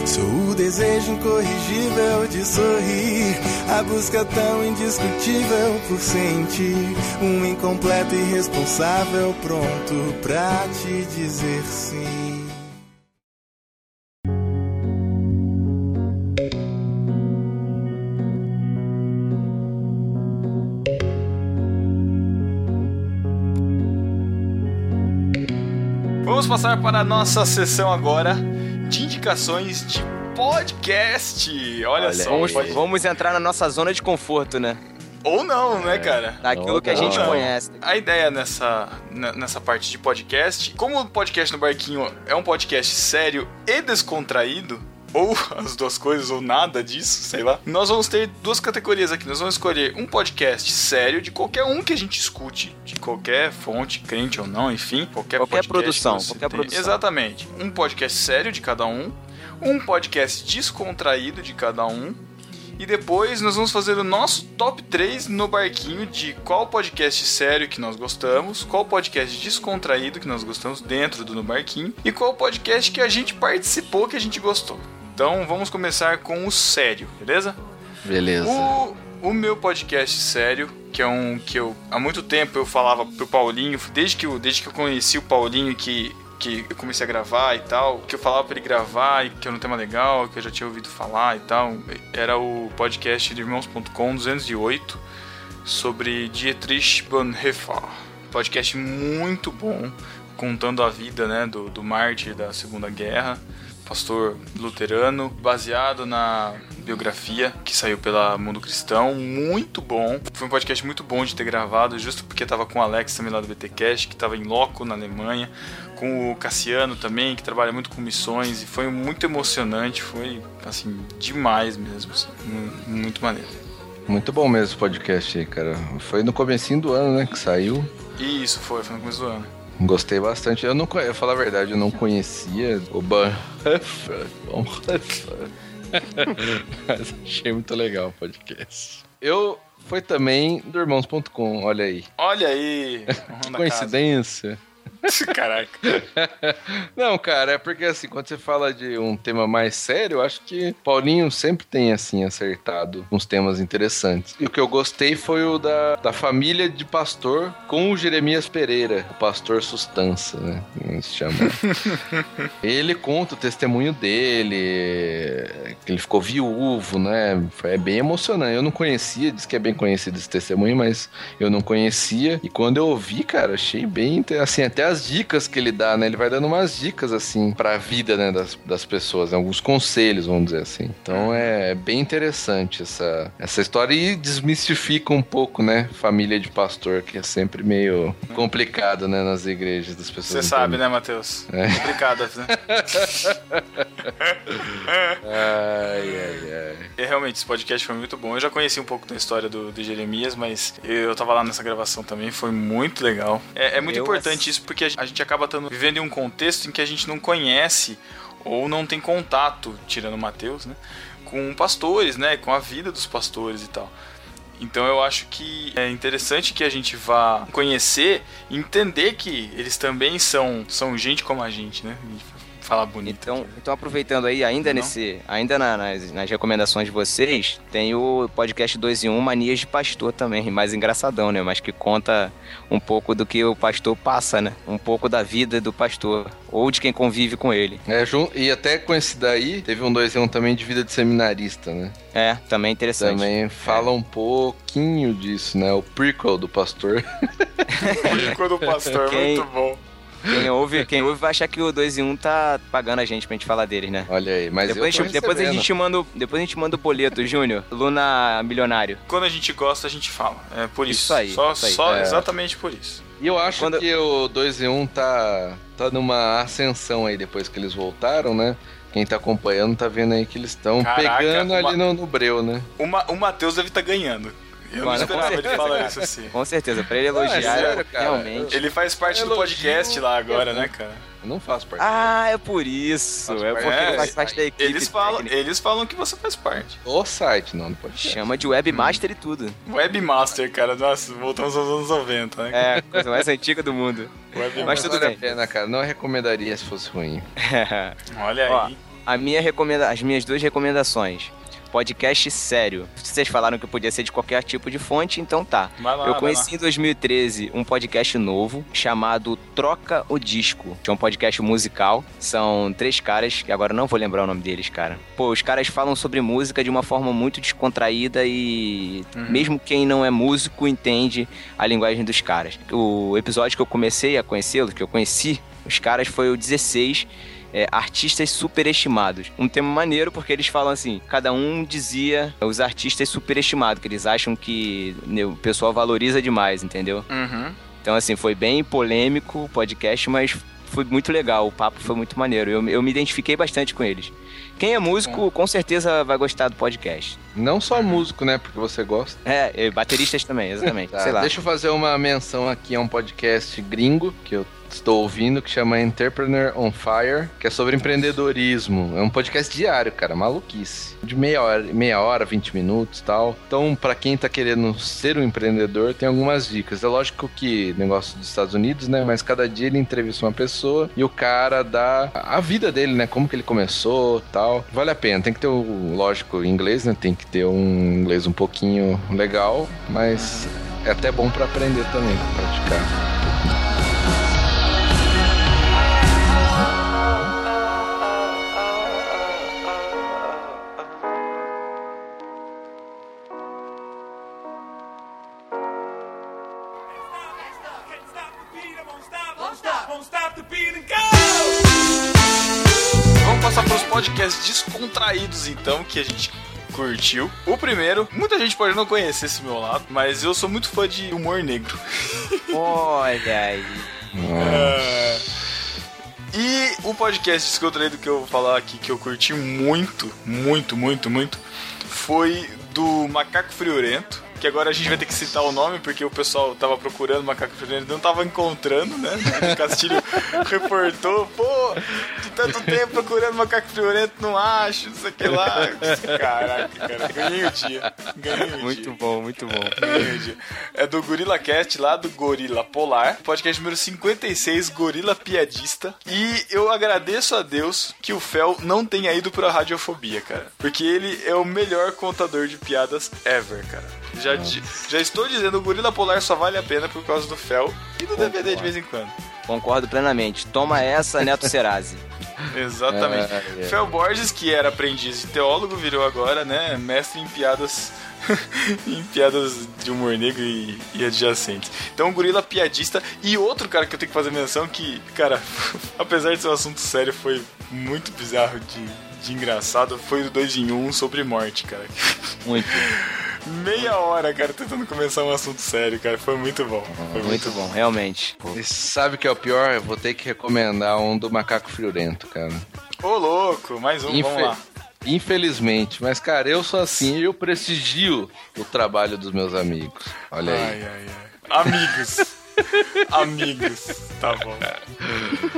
Sou o desejo incorrigível de sorrir, a busca tão indiscutível por sentir, um incompleto irresponsável pronto pra te dizer sim. Vamos passar para a nossa sessão agora de indicações de podcast. Olha, Olha, só. vamos, vamos entrar na nossa zona de conforto, né? Ou não, né, cara? Daquilo que a gente não. conhece. A ideia nessa, nessa parte de podcast, como o podcast no Barquinho é um podcast sério e descontraído, ou as duas coisas, ou nada disso, sei lá, nós vamos ter duas categorias aqui. Nós vamos escolher um podcast sério de qualquer um que a gente escute, de qualquer fonte, crente ou não, enfim, qualquer, Qualquer produção, qualquer tem. produção. Exatamente. Um podcast sério de cada um, um podcast descontraído de cada um. E depois nós vamos fazer o nosso top 3 no barquinho de qual podcast sério que nós gostamos, qual podcast descontraído que nós gostamos dentro do No Barquinho e qual podcast que a gente participou que a gente gostou. Então vamos começar com o sério, beleza? Beleza. O, o meu podcast sério, que é um que eu há muito tempo eu falava pro Paulinho, desde que eu, desde que eu conheci o Paulinho que que eu comecei a gravar e tal, que eu falava pra ele gravar e que era um tema legal, que eu já tinha ouvido falar e tal, era o podcast de irmãos.com 208 sobre Dietrich Bonhoeffer. Podcast muito bom, contando a vida, né, do, do mártir da Segunda Guerra pastor luterano, baseado na biografia que saiu pela Mundo Cristão, muito bom. Foi um podcast muito bom de ter gravado, justo porque tava com o Alex também lá do BTcast, que tava em loco na Alemanha, com o Cassiano também, que trabalha muito com missões e foi muito emocionante, foi assim demais mesmo, assim, mu- muito maneiro. Muito bom mesmo o podcast aí, cara. Foi no comecinho do ano, né, que saiu. E isso foi, foi no começo do ano. Gostei bastante. Eu não eu falar a verdade, eu não conhecia o. Bonhoeffer. Mas achei muito legal o podcast. Eu foi também do irmãos.com, olha aí. Olha aí, Coincidência. Caraca. Não, cara, é porque assim, quando você fala de um tema mais sério, eu acho que Paulinho sempre tem, assim, acertado uns temas interessantes. E o que eu gostei foi o da, da família de pastor com o Jeremias Pereira, o pastor Sustança, né? Como se chama. ele conta o testemunho dele, que ele ficou viúvo, né? Foi é bem emocionante. Eu não conhecia, diz que é bem conhecido esse testemunho, mas eu não conhecia. E quando eu ouvi, cara, achei bem, assim, até as dicas que ele dá, né? Ele vai dando umas dicas, assim, pra vida, né, das, das pessoas, né? alguns conselhos, vamos dizer assim. Então é bem interessante essa, essa história e desmistifica um pouco, né, família de pastor, que é sempre meio complicado, né, nas igrejas das pessoas. Você sabe, né, Matheus? É. Complicado, né? Ai, ai, ai. E realmente, esse podcast foi muito bom. Eu já conheci um pouco da história do, do Jeremias, mas eu tava lá nessa gravação também, foi muito legal. É, é muito Eu importante isso porque gente- a gente acaba tando, vivendo em um contexto em que a gente não conhece ou não tem contato, tirando o Matheus, né? Com pastores, né? Com a vida dos pastores e tal. Então eu acho que é interessante que a gente vá conhecer entender que eles também são, são gente como a gente, né? E falar bonito. Então, então aproveitando aí, ainda Não? nesse, ainda na- nas, nas recomendações de vocês, tem o podcast 2 em 1 Manias de Pastor também, mais engraçadão, né? Mas que conta um pouco do que o pastor passa, né? Um pouco da vida do pastor, ou de quem convive com ele. É, e até com esse daí, teve um 2 e um também de vida de seminarista, né? É, também é interessante. Também fala um pouquinho disso, né? O prequel do pastor. Rico do pastor, Quem- muito bom. Quem ouve, quem ouve vai achar que o 2 em 1 tá pagando a gente pra gente falar deles, né? Olha aí, mas Depois, a gente, depois a gente manda, o- depois a gente manda o boleto, Júnior. Luna Milionário. Quando a gente gosta, a gente fala. É por isso. Isso aí, Só, isso aí. só É. exatamente por isso. E eu acho Quando- que o 2 e 1 um tá, tá numa ascensão aí depois que eles voltaram, né? Quem tá acompanhando tá vendo aí que eles estão pegando ali uma- no, no breu, né? O, Ma o Matheus deve estar ganhando. Eu não Mano, esperava com ele certeza, falar cara. isso assim. Com certeza, pra ele é elogiar, sério, cara. realmente. Ele faz parte do Elogio podcast lá agora, é né, cara? Eu não faço parte. Ah, é por isso. É porque ele É, faz parte da equipe. Eles falam, técnica. eles falam que você faz parte. do site, não, não pode. Chama de webmaster e tudo. Webmaster, cara. Nossa, voltamos aos anos 90, né? É, a coisa mais antiga do mundo. Webmaster. Mas tudo vale bem. a pena, cara. Não recomendaria se fosse ruim. Olha Ó, aí. a minha recomenda... As minhas duas recomendações. Podcast sério. Vocês falaram que podia ser de qualquer tipo de fonte, então tá. Lá, Eu conheci em 2013 um podcast novo chamado Troca o Disco, que é um podcast musical. São três caras, que agora não vou lembrar o nome deles, cara. Pô, os caras falam sobre música de uma forma muito descontraída e mesmo quem não é músico entende a linguagem dos caras. O episódio que eu comecei a conhecê-los, que eu conheci os caras, foi o 16 é, artistas superestimados. Um tema maneiro porque eles falam assim, cada um dizia os artistas superestimados, que eles acham que né, o pessoal valoriza demais, entendeu? Uhum. Então assim, foi bem polêmico o podcast, mas foi muito legal, o papo foi muito maneiro. Eu, eu me identifiquei bastante com eles. Quem é músico, com certeza vai gostar do podcast. Não só músico, né? Porque você gosta. É, e bateristas também, exatamente. Tá, Sei lá. Deixa eu fazer uma menção aqui a um podcast gringo que eu estou ouvindo que chama Entrepreneur on Fire, que é sobre empreendedorismo. É um podcast diário, cara, maluquice. De meia hora, meia hora, 20 minutos e tal. Então, pra quem tá querendo ser um empreendedor, tem algumas dicas. É lógico que negócio dos Estados Unidos, né? Mas cada dia ele entrevista uma pessoa e o cara dá a vida dele, né? Como que ele começou tal. Vale a pena. Tem que ter o, lógico, inglês, né? Tem que ter um inglês um pouquinho legal, mas é até bom pra aprender também, pra praticar. Podcasts descontraídos, então, que a gente curtiu. O primeiro, muita gente pode não conhecer esse meu lado, mas eu sou muito fã de humor negro. Olha aí. É. E o podcast descontraído que eu vou falar aqui, que eu curti muito, muito, muito, muito, foi do Macaco Friorento. Que agora a gente vai ter que citar o nome, porque o pessoal tava procurando Macaco e não tava encontrando, né? O Castilho reportou, pô, de tanto tempo procurando Macaco Friorento, não acho, não sei o que lá. Caraca, cara, ganhei o dia. Ganhei o dia. Muito bom, muito bom. Entendi. É do Gorila Cast, lá do Gorila Polar. Podcast número 56, Gorila Piadista. E eu agradeço a Deus que o Fel não tenha ido pra Radiofobia, cara. Porque ele é o melhor contador de piadas ever, cara. Já, já estou dizendo, o Gorila Polar só vale a pena por causa do Fel e do DVD de vez em quando. Concordo plenamente. Toma essa, Neto Serasi. Exatamente. É, é. Fel Borges, que era aprendiz de teólogo, virou agora, né, mestre em piadas em piadas de humor negro e, e adjacentes. Então, o gorila piadista e outro cara que eu tenho que fazer menção que, cara, apesar de ser um assunto sério, foi muito bizarro de, de engraçado, foi o 2 em 1 um sobre morte, cara. Muito. Meia hora, cara, tentando começar um assunto sério, cara. Foi muito bom. Foi Muito bom, realmente. Pô. E sabe o que é o pior? Eu vou ter que recomendar um do Macaco Friorento, cara. Ô, louco, mais um, Infe- vamos lá. Infelizmente, mas cara, eu sou assim, eu prestigio o trabalho dos meus amigos. Olha aí. Ai, ai, ai. Amigos. Amigos. Tá bom.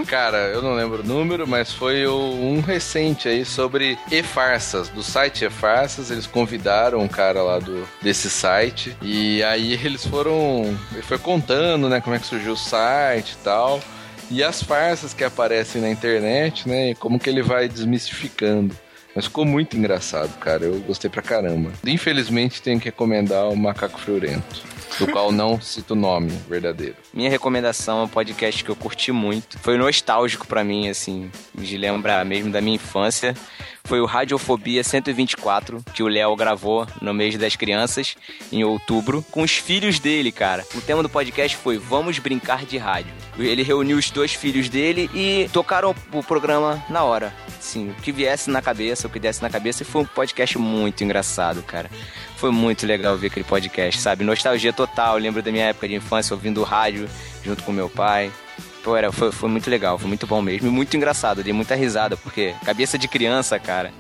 Cara, eu não lembro o número, mas foi um recente aí sobre e-farsas, do site e-farsas. Eles convidaram um cara lá do, desse site e aí eles foram. Ele foi contando, né, como é que surgiu o site e tal. E as farsas que aparecem na internet, né, e como que ele vai desmistificando. Mas ficou muito engraçado, cara. Eu gostei pra caramba. Infelizmente, tenho que recomendar o Macaco Friorento, do qual não cito o nome verdadeiro. Minha recomendação é um podcast que eu curti muito. Foi nostálgico pra mim, assim, de lembrar mesmo da minha infância. Foi o Radiofobia 124, que o Léo gravou no mês das crianças, em outubro, com os filhos dele, cara. O tema do podcast foi Vamos Brincar de Rádio. Ele reuniu os dois filhos dele e tocaram o programa na hora. Sim, o que viesse na cabeça, o que desse na cabeça, e foi um podcast muito engraçado, cara. Foi muito legal ver aquele podcast, sabe? Nostalgia total. Eu lembro da minha época de infância ouvindo rádio junto com meu pai. Pô, era, foi, foi muito legal, foi muito bom mesmo. E muito engraçado, dei muita risada, porque cabeça de criança, cara,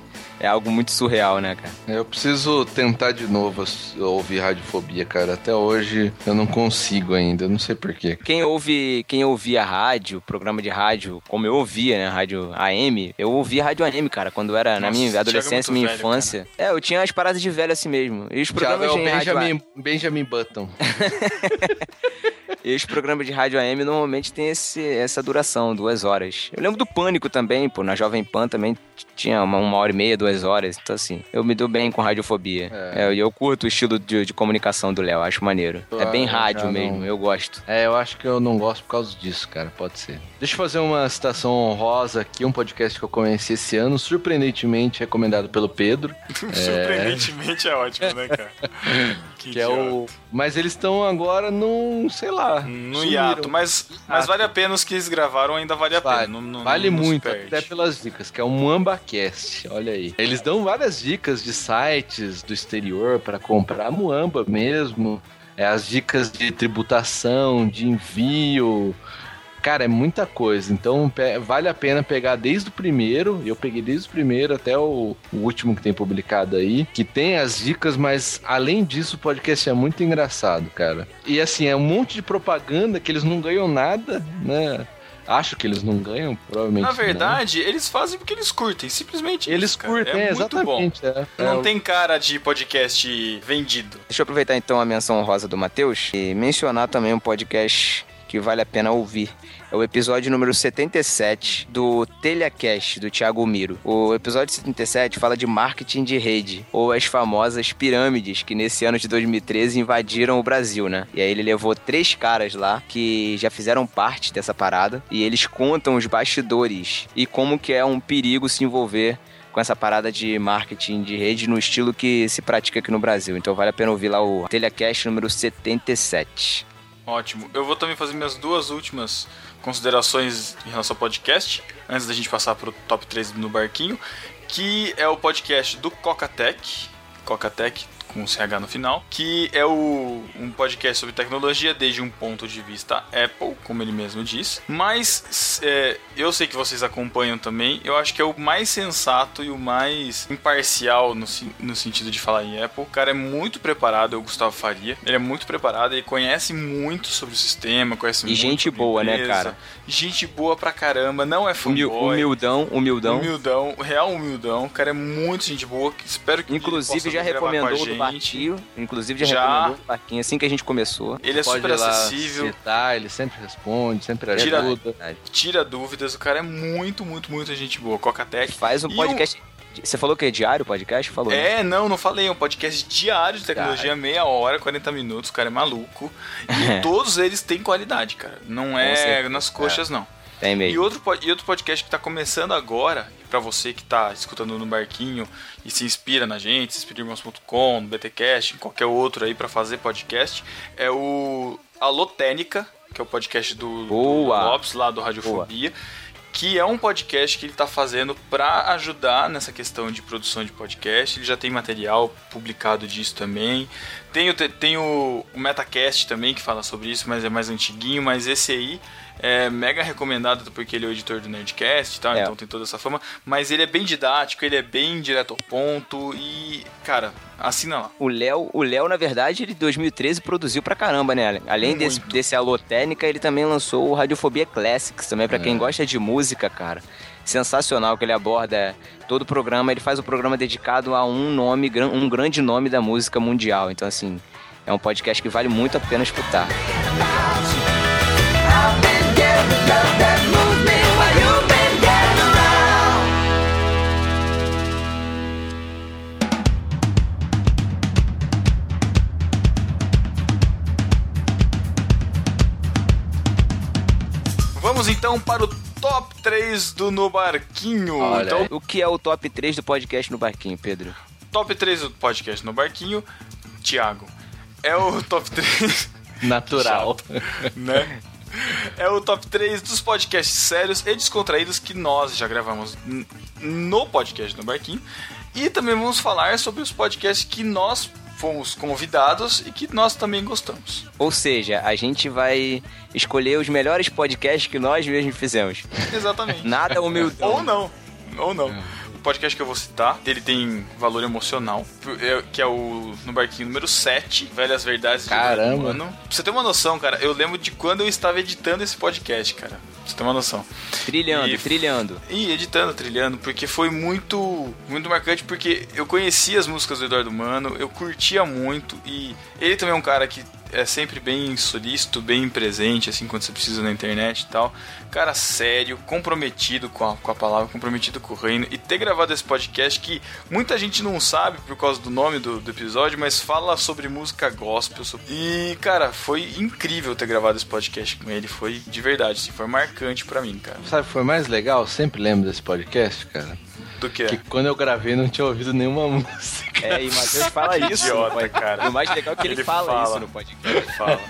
é algo muito surreal, né, cara? Eu preciso tentar de novo ouvir radiofobia, cara. Até hoje eu não consigo ainda, não sei porquê. Quem ouve, quem ouvia rádio, programa de rádio, como eu ouvia, né, rádio AM, eu ouvia rádio AM, cara, quando era na Nossa, minha Thiago é adolescência, minha velho, infância. É, eu tinha as paradas de velho assim mesmo. E os Thiago programas é o de rádio Benjamin, Benjamin Button. E os programas de rádio AM normalmente tem esse, essa duração, duas horas. Eu lembro do Pânico também, pô, na Jovem Pan também tinha uma, uma hora e meia, duas horas. Então, assim, eu me dou bem com radiofobia. É. É, E eu curto o estilo de, de comunicação do Léo, acho maneiro. é bem rádio mesmo, não- eu gosto. É, eu acho que eu não gosto por causa disso, cara. Pode ser. Deixa eu fazer uma citação honrosa aqui, um podcast que eu conheci esse ano, surpreendentemente recomendado pelo Pedro. Surpreendentemente é ótimo, né, cara? Que, Que é o. Mas eles estão agora num, sei lá. No sumiram. hiato, mas, mas vale a pena os que eles gravaram, ainda vale a Vale, pena. não- não- vale não muito, até pelas dicas, que é o MuambaCast, olha aí. Eles dão várias dicas de sites do exterior para comprar Muamba mesmo, é, as dicas de tributação, de envio. Cara, é muita coisa, então vale a pena pegar desde o primeiro, eu peguei desde o primeiro até o, o último que tem publicado aí, que tem as dicas, mas além disso o podcast é muito engraçado, cara. E assim, é um monte de propaganda que eles não ganham nada, né? Acho que eles não ganham, provavelmente. Na não. verdade, eles fazem porque eles curtem, simplesmente eles isso, curtem, é é, muito bom. exatamente. é. Não É, tem cara de podcast vendido. Deixa eu aproveitar então a menção rosa do Matheus e mencionar também um podcast que vale a pena ouvir. É o episódio número 77 do Telecast, do Thiago Miro. O episódio 77 fala de marketing de rede, ou as famosas pirâmides que nesse ano de 2013 invadiram o Brasil, né? E aí ele levou três caras lá que já fizeram parte dessa parada e eles contam os bastidores e como que é um perigo se envolver com essa parada de marketing de rede no estilo que se pratica aqui no Brasil. Então vale a pena ouvir lá o Telecast número 77. Ótimo. Eu vou também fazer minhas duas últimas considerações em relação ao podcast, antes da gente passar pro top 3 no barquinho, que é o podcast do Cocatec, Cocatec com CH no final, que é o, um podcast sobre tecnologia desde um ponto de vista Apple, como ele mesmo diz. Mas é, eu sei que vocês acompanham também, eu acho que é o mais sensato e o mais imparcial no, no sentido de falar em Apple. O cara é muito preparado, é o Gustavo Faria. Ele é muito preparado, ele conhece muito sobre o sistema, conhece E muito gente sobre boa, né, empresa. cara? Gente boa pra caramba, não é fanboy. humildão, humildão. Humildão, real humildão. O cara é muito gente boa. Espero que Inclusive já recomendou do barquinho. Inclusive já, Já. recomendou do barquinho assim que a gente começou. Ele é Pode super acessível, citar, ele sempre responde, sempre Tira- ajuda. tira dúvidas. O cara é muito, muito, muito gente boa. Cocatec. Faz um E podcast. Você falou que é diário o podcast? Falou. né? É, não, não falei. É um podcast diário de tecnologia, meia hora, 40 minutos. O cara é maluco. E todos eles têm qualidade, cara. Não é nas coxas, não. Tem E mesmo. outro, po- e outro podcast que tá começando agora, pra você que tá escutando no barquinho e se inspira na gente, se inspira em irmãos.com, no BTcast, em qualquer outro aí pra fazer podcast, é o Alô Técnica, que é o podcast do, do Boa. Lopes, lá do Radiofobia. Que é um podcast que ele tá fazendo pra ajudar nessa questão de produção de podcast. Ele já tem material publicado disso também. Tem o, tem o, o Metacast também que fala sobre isso, mas é mais antiguinho. Mas esse aí é mega recomendado porque ele é o editor do Nerdcast e tal, É. então tem toda essa fama. Mas ele é bem didático, ele é bem direto ao ponto e, cara, assina lá. O Léo, o Léo, na verdade, ele em 2013 produziu pra caramba, né? Além desse, Muito. desse Alô Técnica, ele também lançou o Radiofobia Classics, também pra quem gosta de música, cara. Sensacional que ele aborda todo o programa, ele faz o programa dedicado a um nome, um grande nome da música mundial. Então, assim, é um podcast que vale muito a pena escutar. Vamos então para o top 3 do No Barquinho. Olha então. O que é o top 3 do podcast no Barquinho, Pedro? top 3 do podcast No Barquinho, Thiago. É o top 3, Natural. né? É o top 3 dos podcasts sérios e descontraídos que nós já gravamos no podcast No Barquinho. E também vamos falar sobre os podcasts que nós fomos convidados e que nós também gostamos. Ou seja, a gente vai escolher os melhores podcasts que nós mesmos fizemos. Exatamente. Nada humildão. Ou não. Ou não. O podcast que eu vou citar, ele tem valor emocional, é- que é o No Barquinho número 7, Velhas Verdades Caramba. do Humano. Pra você ter uma noção, cara, eu lembro de quando eu estava editando esse podcast, cara. Pra você ter uma noção. Trilhando, E- trilhando. E editando, trilhando, porque foi muito, muito marcante, porque eu conhecia as músicas do Eduardo Mano, eu curtia muito, e ele também é um cara que é sempre bem solícito, bem presente, assim, quando você precisa na internet e tal. Cara sério, comprometido com a, com a palavra, comprometido com o reino, e ter gravado esse podcast que muita gente não sabe por causa do nome do, do episódio, mas fala sobre música gospel. sobre- E, cara, foi incrível ter gravado esse podcast com ele, foi de verdade, assim, foi marcante pra mim, cara. Sabe foi mais legal? Eu sempre lembro desse podcast, cara. Do que? Que quando eu gravei não tinha ouvido nenhuma música. É, e Matheus fala isso. Idiota, cara. O mais legal é que ele, Ele fala, fala. isso no podcast. Ele fala.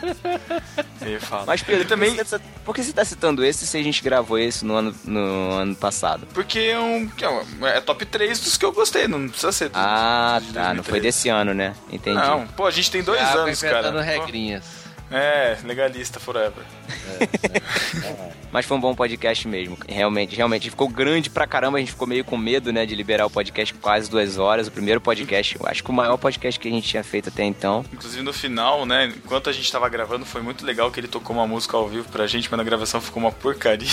Ele fala. Mas, Pedro, ele também. por, que você tá, por que você tá citando esse se a gente gravou esse no ano, no ano passado? Porque é um. é um- É top 3 dos que eu gostei, não precisa ser. do- Ah, tá. Não foi 2013. desse ano, né? Entendi. Não, pô, a gente tem dois Thiago anos, cara. inventando Pô, regrinhas. É, legalista forever. Mas foi um bom podcast mesmo. Realmente, realmente. Ficou grande pra caramba. A gente ficou meio com medo, né? De liberar o podcast quase duas horas. O primeiro podcast, eu acho que o maior podcast que a gente tinha feito até então. Inclusive no final, né? Enquanto a gente tava gravando, foi muito legal que ele tocou uma música ao vivo pra gente, mas na gravação ficou uma porcaria.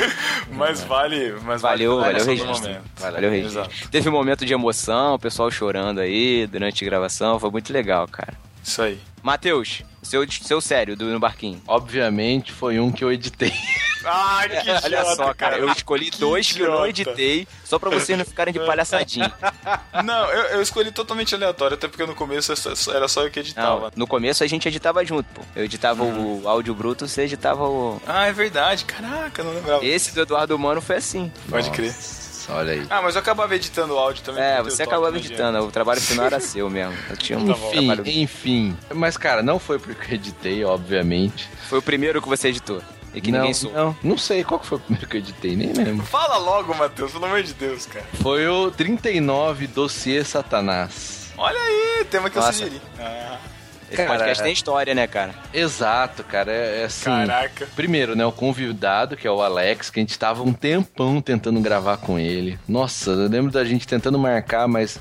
mas vale. Mas Valeu, vale valeu o registro. momento. Valeu o registro. Exato. Teve um momento de emoção, o pessoal chorando aí durante a gravação. Foi muito legal, cara. Isso aí. Matheus, seu, seu sério do No Barquinho. Obviamente foi um que eu editei. Ai, que idiota, Olha só, cara, eu escolhi dois que eu não idiota. editei, só pra vocês não ficarem de palhaçadinha. Não, eu, eu escolhi totalmente aleatório, até porque no começo era só- eu que Não, editava. no começo a gente editava junto, pô. Eu editava o áudio bruto, você editava o. Ah, é verdade. Caraca, não lembrava. Esse do Eduardo Mano foi assim. Pode crer. Nossa, Olha aí. Ah, mas eu acabava editando o áudio também. É, você acabava né, editando, o trabalho final era seu mesmo. Eu tinha um Tá. Enfim, trabalho. enfim. Mas, cara, não foi porque eu editei, obviamente. Foi o primeiro que você editou. E que não, ninguém soube. não, não sei qual que foi o primeiro que eu editei, nem lembro. Fala logo, Matheus, pelo amor de Deus, cara. Foi o 39 Dossiê Satanás. Olha aí, tema que Nossa. eu sugeri. Ah, Esse Cara, podcast tem história, né, cara? Exato, cara. É, é assim. caraca. Primeiro, né, o convidado, que é o Alex, que a gente tava um tempão tentando gravar com ele. Nossa, eu lembro da gente tentando marcar, mas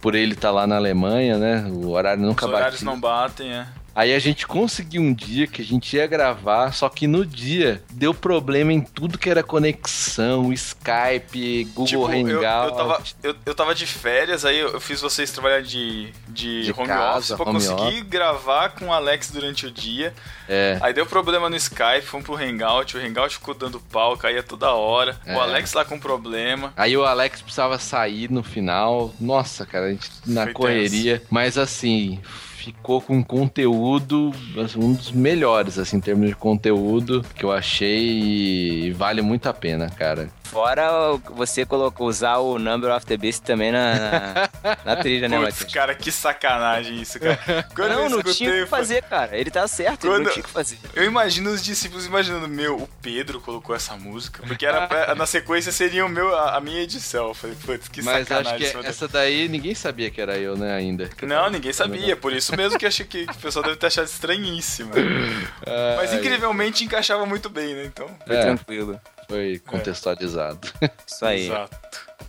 por ele estar lá na Alemanha, né? O horário nunca Os horários batia. não batem, é. Aí a gente conseguiu um dia que a gente ia gravar, só que no dia deu problema em tudo que era conexão, Skype, Google Tipo, Hangout. eu, eu, tava, eu, eu tava de férias, aí eu, fiz vocês trabalhar de, de, De home casa, office pra conseguir gravar com o Alex durante o dia. É. Aí deu problema no Skype, fomos pro Hangout, o Hangout ficou dando pau, caía toda hora. É. O Alex lá com problema. Aí o Alex precisava sair no final. Nossa, cara, a gente na Foi correria. Mas assim, ficou com conteúdo, assim, um dos melhores, assim, em termos de conteúdo, que eu achei e vale muito a pena, cara. Fora você colocou, usar o Number of the Beast também na, na, na trilha, né, Putz, Matheus? cara, que sacanagem isso, cara. Quando Não, eu não escutei, tinha o que fazer, cara. Ele tá certo, ele Quando- não tinha o que fazer. Eu imagino os discípulos imaginando, meu, o Pedro colocou essa música, porque era pra- na sequência seria o meu, a, a minha edição. Eu falei, putz, que Mas sacanagem. acho que essa daí ninguém sabia que era eu, né, ainda. Não, ninguém sabia, por isso mesmo que achei que, que o pessoal deve ter achado estranhíssimo. Mas incrivelmente encaixava muito bem, né? Então. Foi É. tranquilo. Foi contextualizado. Isso aí. Exato.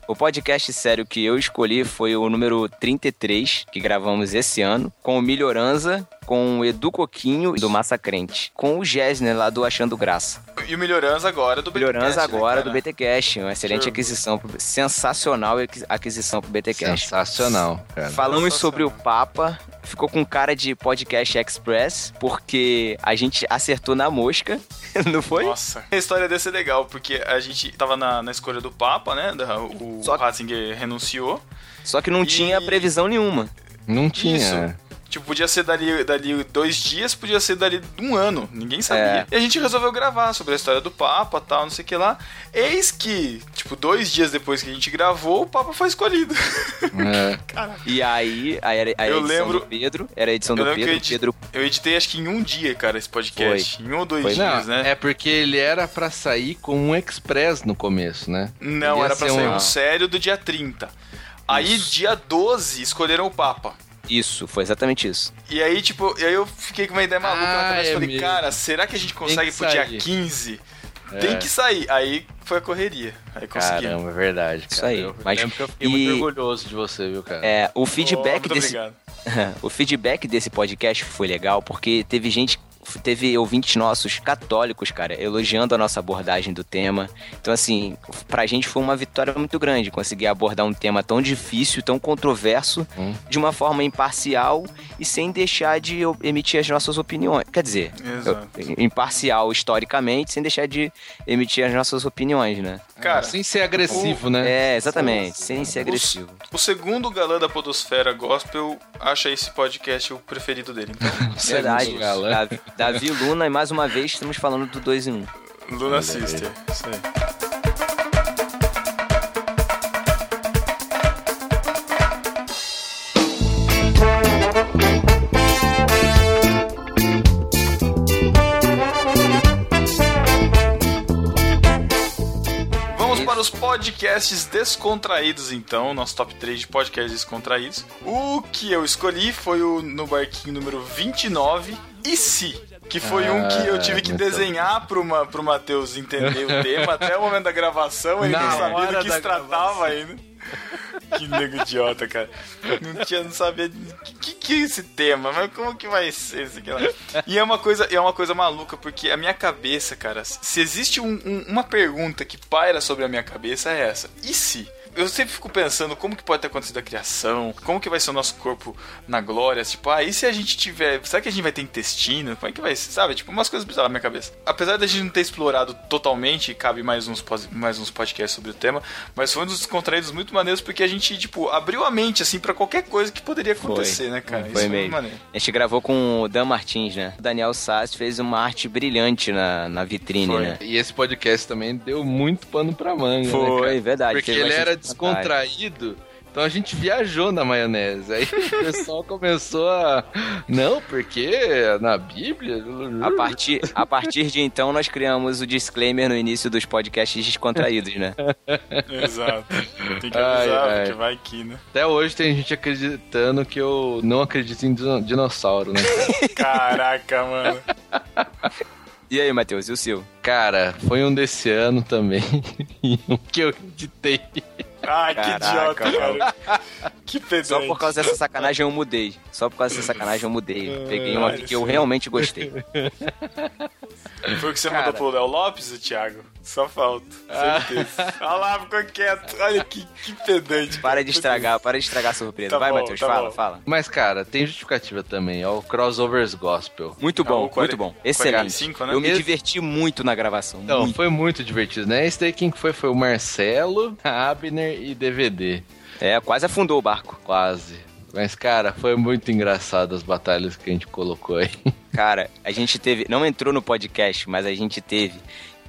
O podcast sério que eu escolhi foi o número 33, que gravamos esse ano, com o Melhoranza, com o Edu Coquinho do Massacrente, com o Gessner lá do Achando Graça. E o Melhorança agora do BTcast, Melhoranza né, agora cara? do BTcast, uma excelente Show. aquisição, pro- sensacional aqui- aquisição pro BTcast. Sensacional, cara. Falamos sobre o Papa, ficou com cara de podcast express, porque a gente acertou na mosca, não foi? Nossa, a história desse é legal, porque a gente tava na, na escolha do Papa, né? da- o Só que- Ratzinger renunciou. Só que não E- tinha previsão nenhuma. Não tinha. Isso. Tipo, podia ser dali, dali dois dias, podia ser dali um ano. Ninguém sabia. É. E a gente resolveu gravar sobre a história do Papa tal, não sei o que lá. Eis que, tipo, dois dias depois que a gente gravou, o Papa foi escolhido. É. E aí, aí era a Eu edição lembro- do Pedro, era a edição Eu do lembro que Pedro, eu edi- Pedro Eu editei acho que em um dia, cara, esse podcast. Em um ou dois Foi. dias, Não, né? é porque ele era pra sair com um express no começo, né? Não, era pra ser sair um- um sério do dia 30. Aí, dia 12, escolheram o Papa. Isso, foi exatamente isso. E aí, tipo, e aí eu fiquei com uma ideia maluca na Ah, cabeça. é Falei, mesmo. cara, será que a gente consegue pro dia sair. 15? É. Tem que sair. Aí foi a correria. Aí consegui. Caramba, é verdade. Isso cara. aí. Eu Mas- lembro que eu fiquei e- muito orgulhoso de você, viu, cara? É, o Oh, feedback muito desse obrigado. o feedback desse podcast foi legal porque teve gente teve ouvintes nossos católicos, cara, elogiando a nossa abordagem do tema. Então, assim, pra gente foi uma vitória muito grande conseguir abordar um tema tão difícil, tão controverso, Hum. de uma forma imparcial e sem deixar de emitir as nossas opiniões. Quer dizer, eu- imparcial historicamente, sem deixar de emitir as nossas opiniões, né? Cara, Sem ser agressivo, né? É, exatamente, sem ser agressivo. o segundo galã da Podosfera Gospel acha esse podcast o preferido dele. Então, Verdade. Galã. Davi, Luna, e mais uma vez estamos falando do 2 em 1. Um. Luna Sister. Isso aí. Podcasts descontraídos, então, nosso top 3 de podcasts descontraídos. O que eu escolhi foi o No Barquinho número 29, E Se? Que foi um que eu tive que desenhar pro, Ma, pro Matheus entender o tema até o momento da gravação, ele não sabia do que se tratava ainda. Que nego idiota, cara. Não tinha, não sabia que, que que é esse tema, mas como que vai ser isso aqui lá? E é uma coisa, é uma coisa maluca, porque a minha cabeça, cara, se existe um- um- uma pergunta que paira sobre a minha cabeça é essa. E se? Eu sempre fico pensando como que pode ter acontecido a criação, como que vai ser o nosso corpo na glória, tipo, ah, e se a gente tiver, será que a gente vai ter intestino? Como é que vai ser, sabe? Tipo, umas coisas bizarras na minha cabeça. Apesar da gente não ter explorado totalmente, cabe mais uns, mais uns podcasts sobre o tema, mas foi um dos descontraídos muito maneiros porque a gente, tipo, abriu a mente, assim, pra qualquer coisa que poderia acontecer, né, cara? Foi Isso mesmo. muito maneiro. A gente gravou com o Dan Martins, né? O Daniel Sass fez uma arte brilhante na, na vitrine, Foi. né? E esse podcast também deu muito pano pra manga, né, Foi, cara? verdade. Porque ele bastante era. Descontraído, então a gente viajou na maionese. Aí o pessoal começou a. Não, porque na Bíblia. A partir, a partir de então, nós criamos o disclaimer no início dos podcasts descontraídos, né? Exato. Tem que Ai, avisar, ai. porque vai que, né? Até hoje tem gente acreditando que eu não acredito em dino- dinossauro, né? Caraca, mano. E aí, Matheus, e o seu? Cara, foi um desse ano também. um que eu editei. Ai, que Caraca, idiota, cara. Que pedante. Só por causa dessa sacanagem eu mudei. Só por causa dessa sacanagem eu mudei. Peguei um aqui que eu realmente gostei. Foi o que você Cara. mandou pro Léo Lopes, o Thiago? Só falta. Certeza. Olha lá, ficou quieto. Olha que, que pedante. Para de estragar, para de estragar a surpresa. Tá Vai, Matheus, tá fala, bom. fala. Mas, cara, tem justificativa também. É o Crossovers Gospel. Muito Ah, bom, o 40 muito bom. Excelente. 45, né? Eu me Esse- diverti muito na gravação. Não, muito. foi muito divertido, né? Esse daí quem que foi? Foi o Marcelo, a Abner e DVD. É, quase afundou o barco. Quase. Mas, cara, foi muito engraçado as batalhas que a gente colocou aí. Cara, a gente teve. Não entrou no podcast, mas a gente teve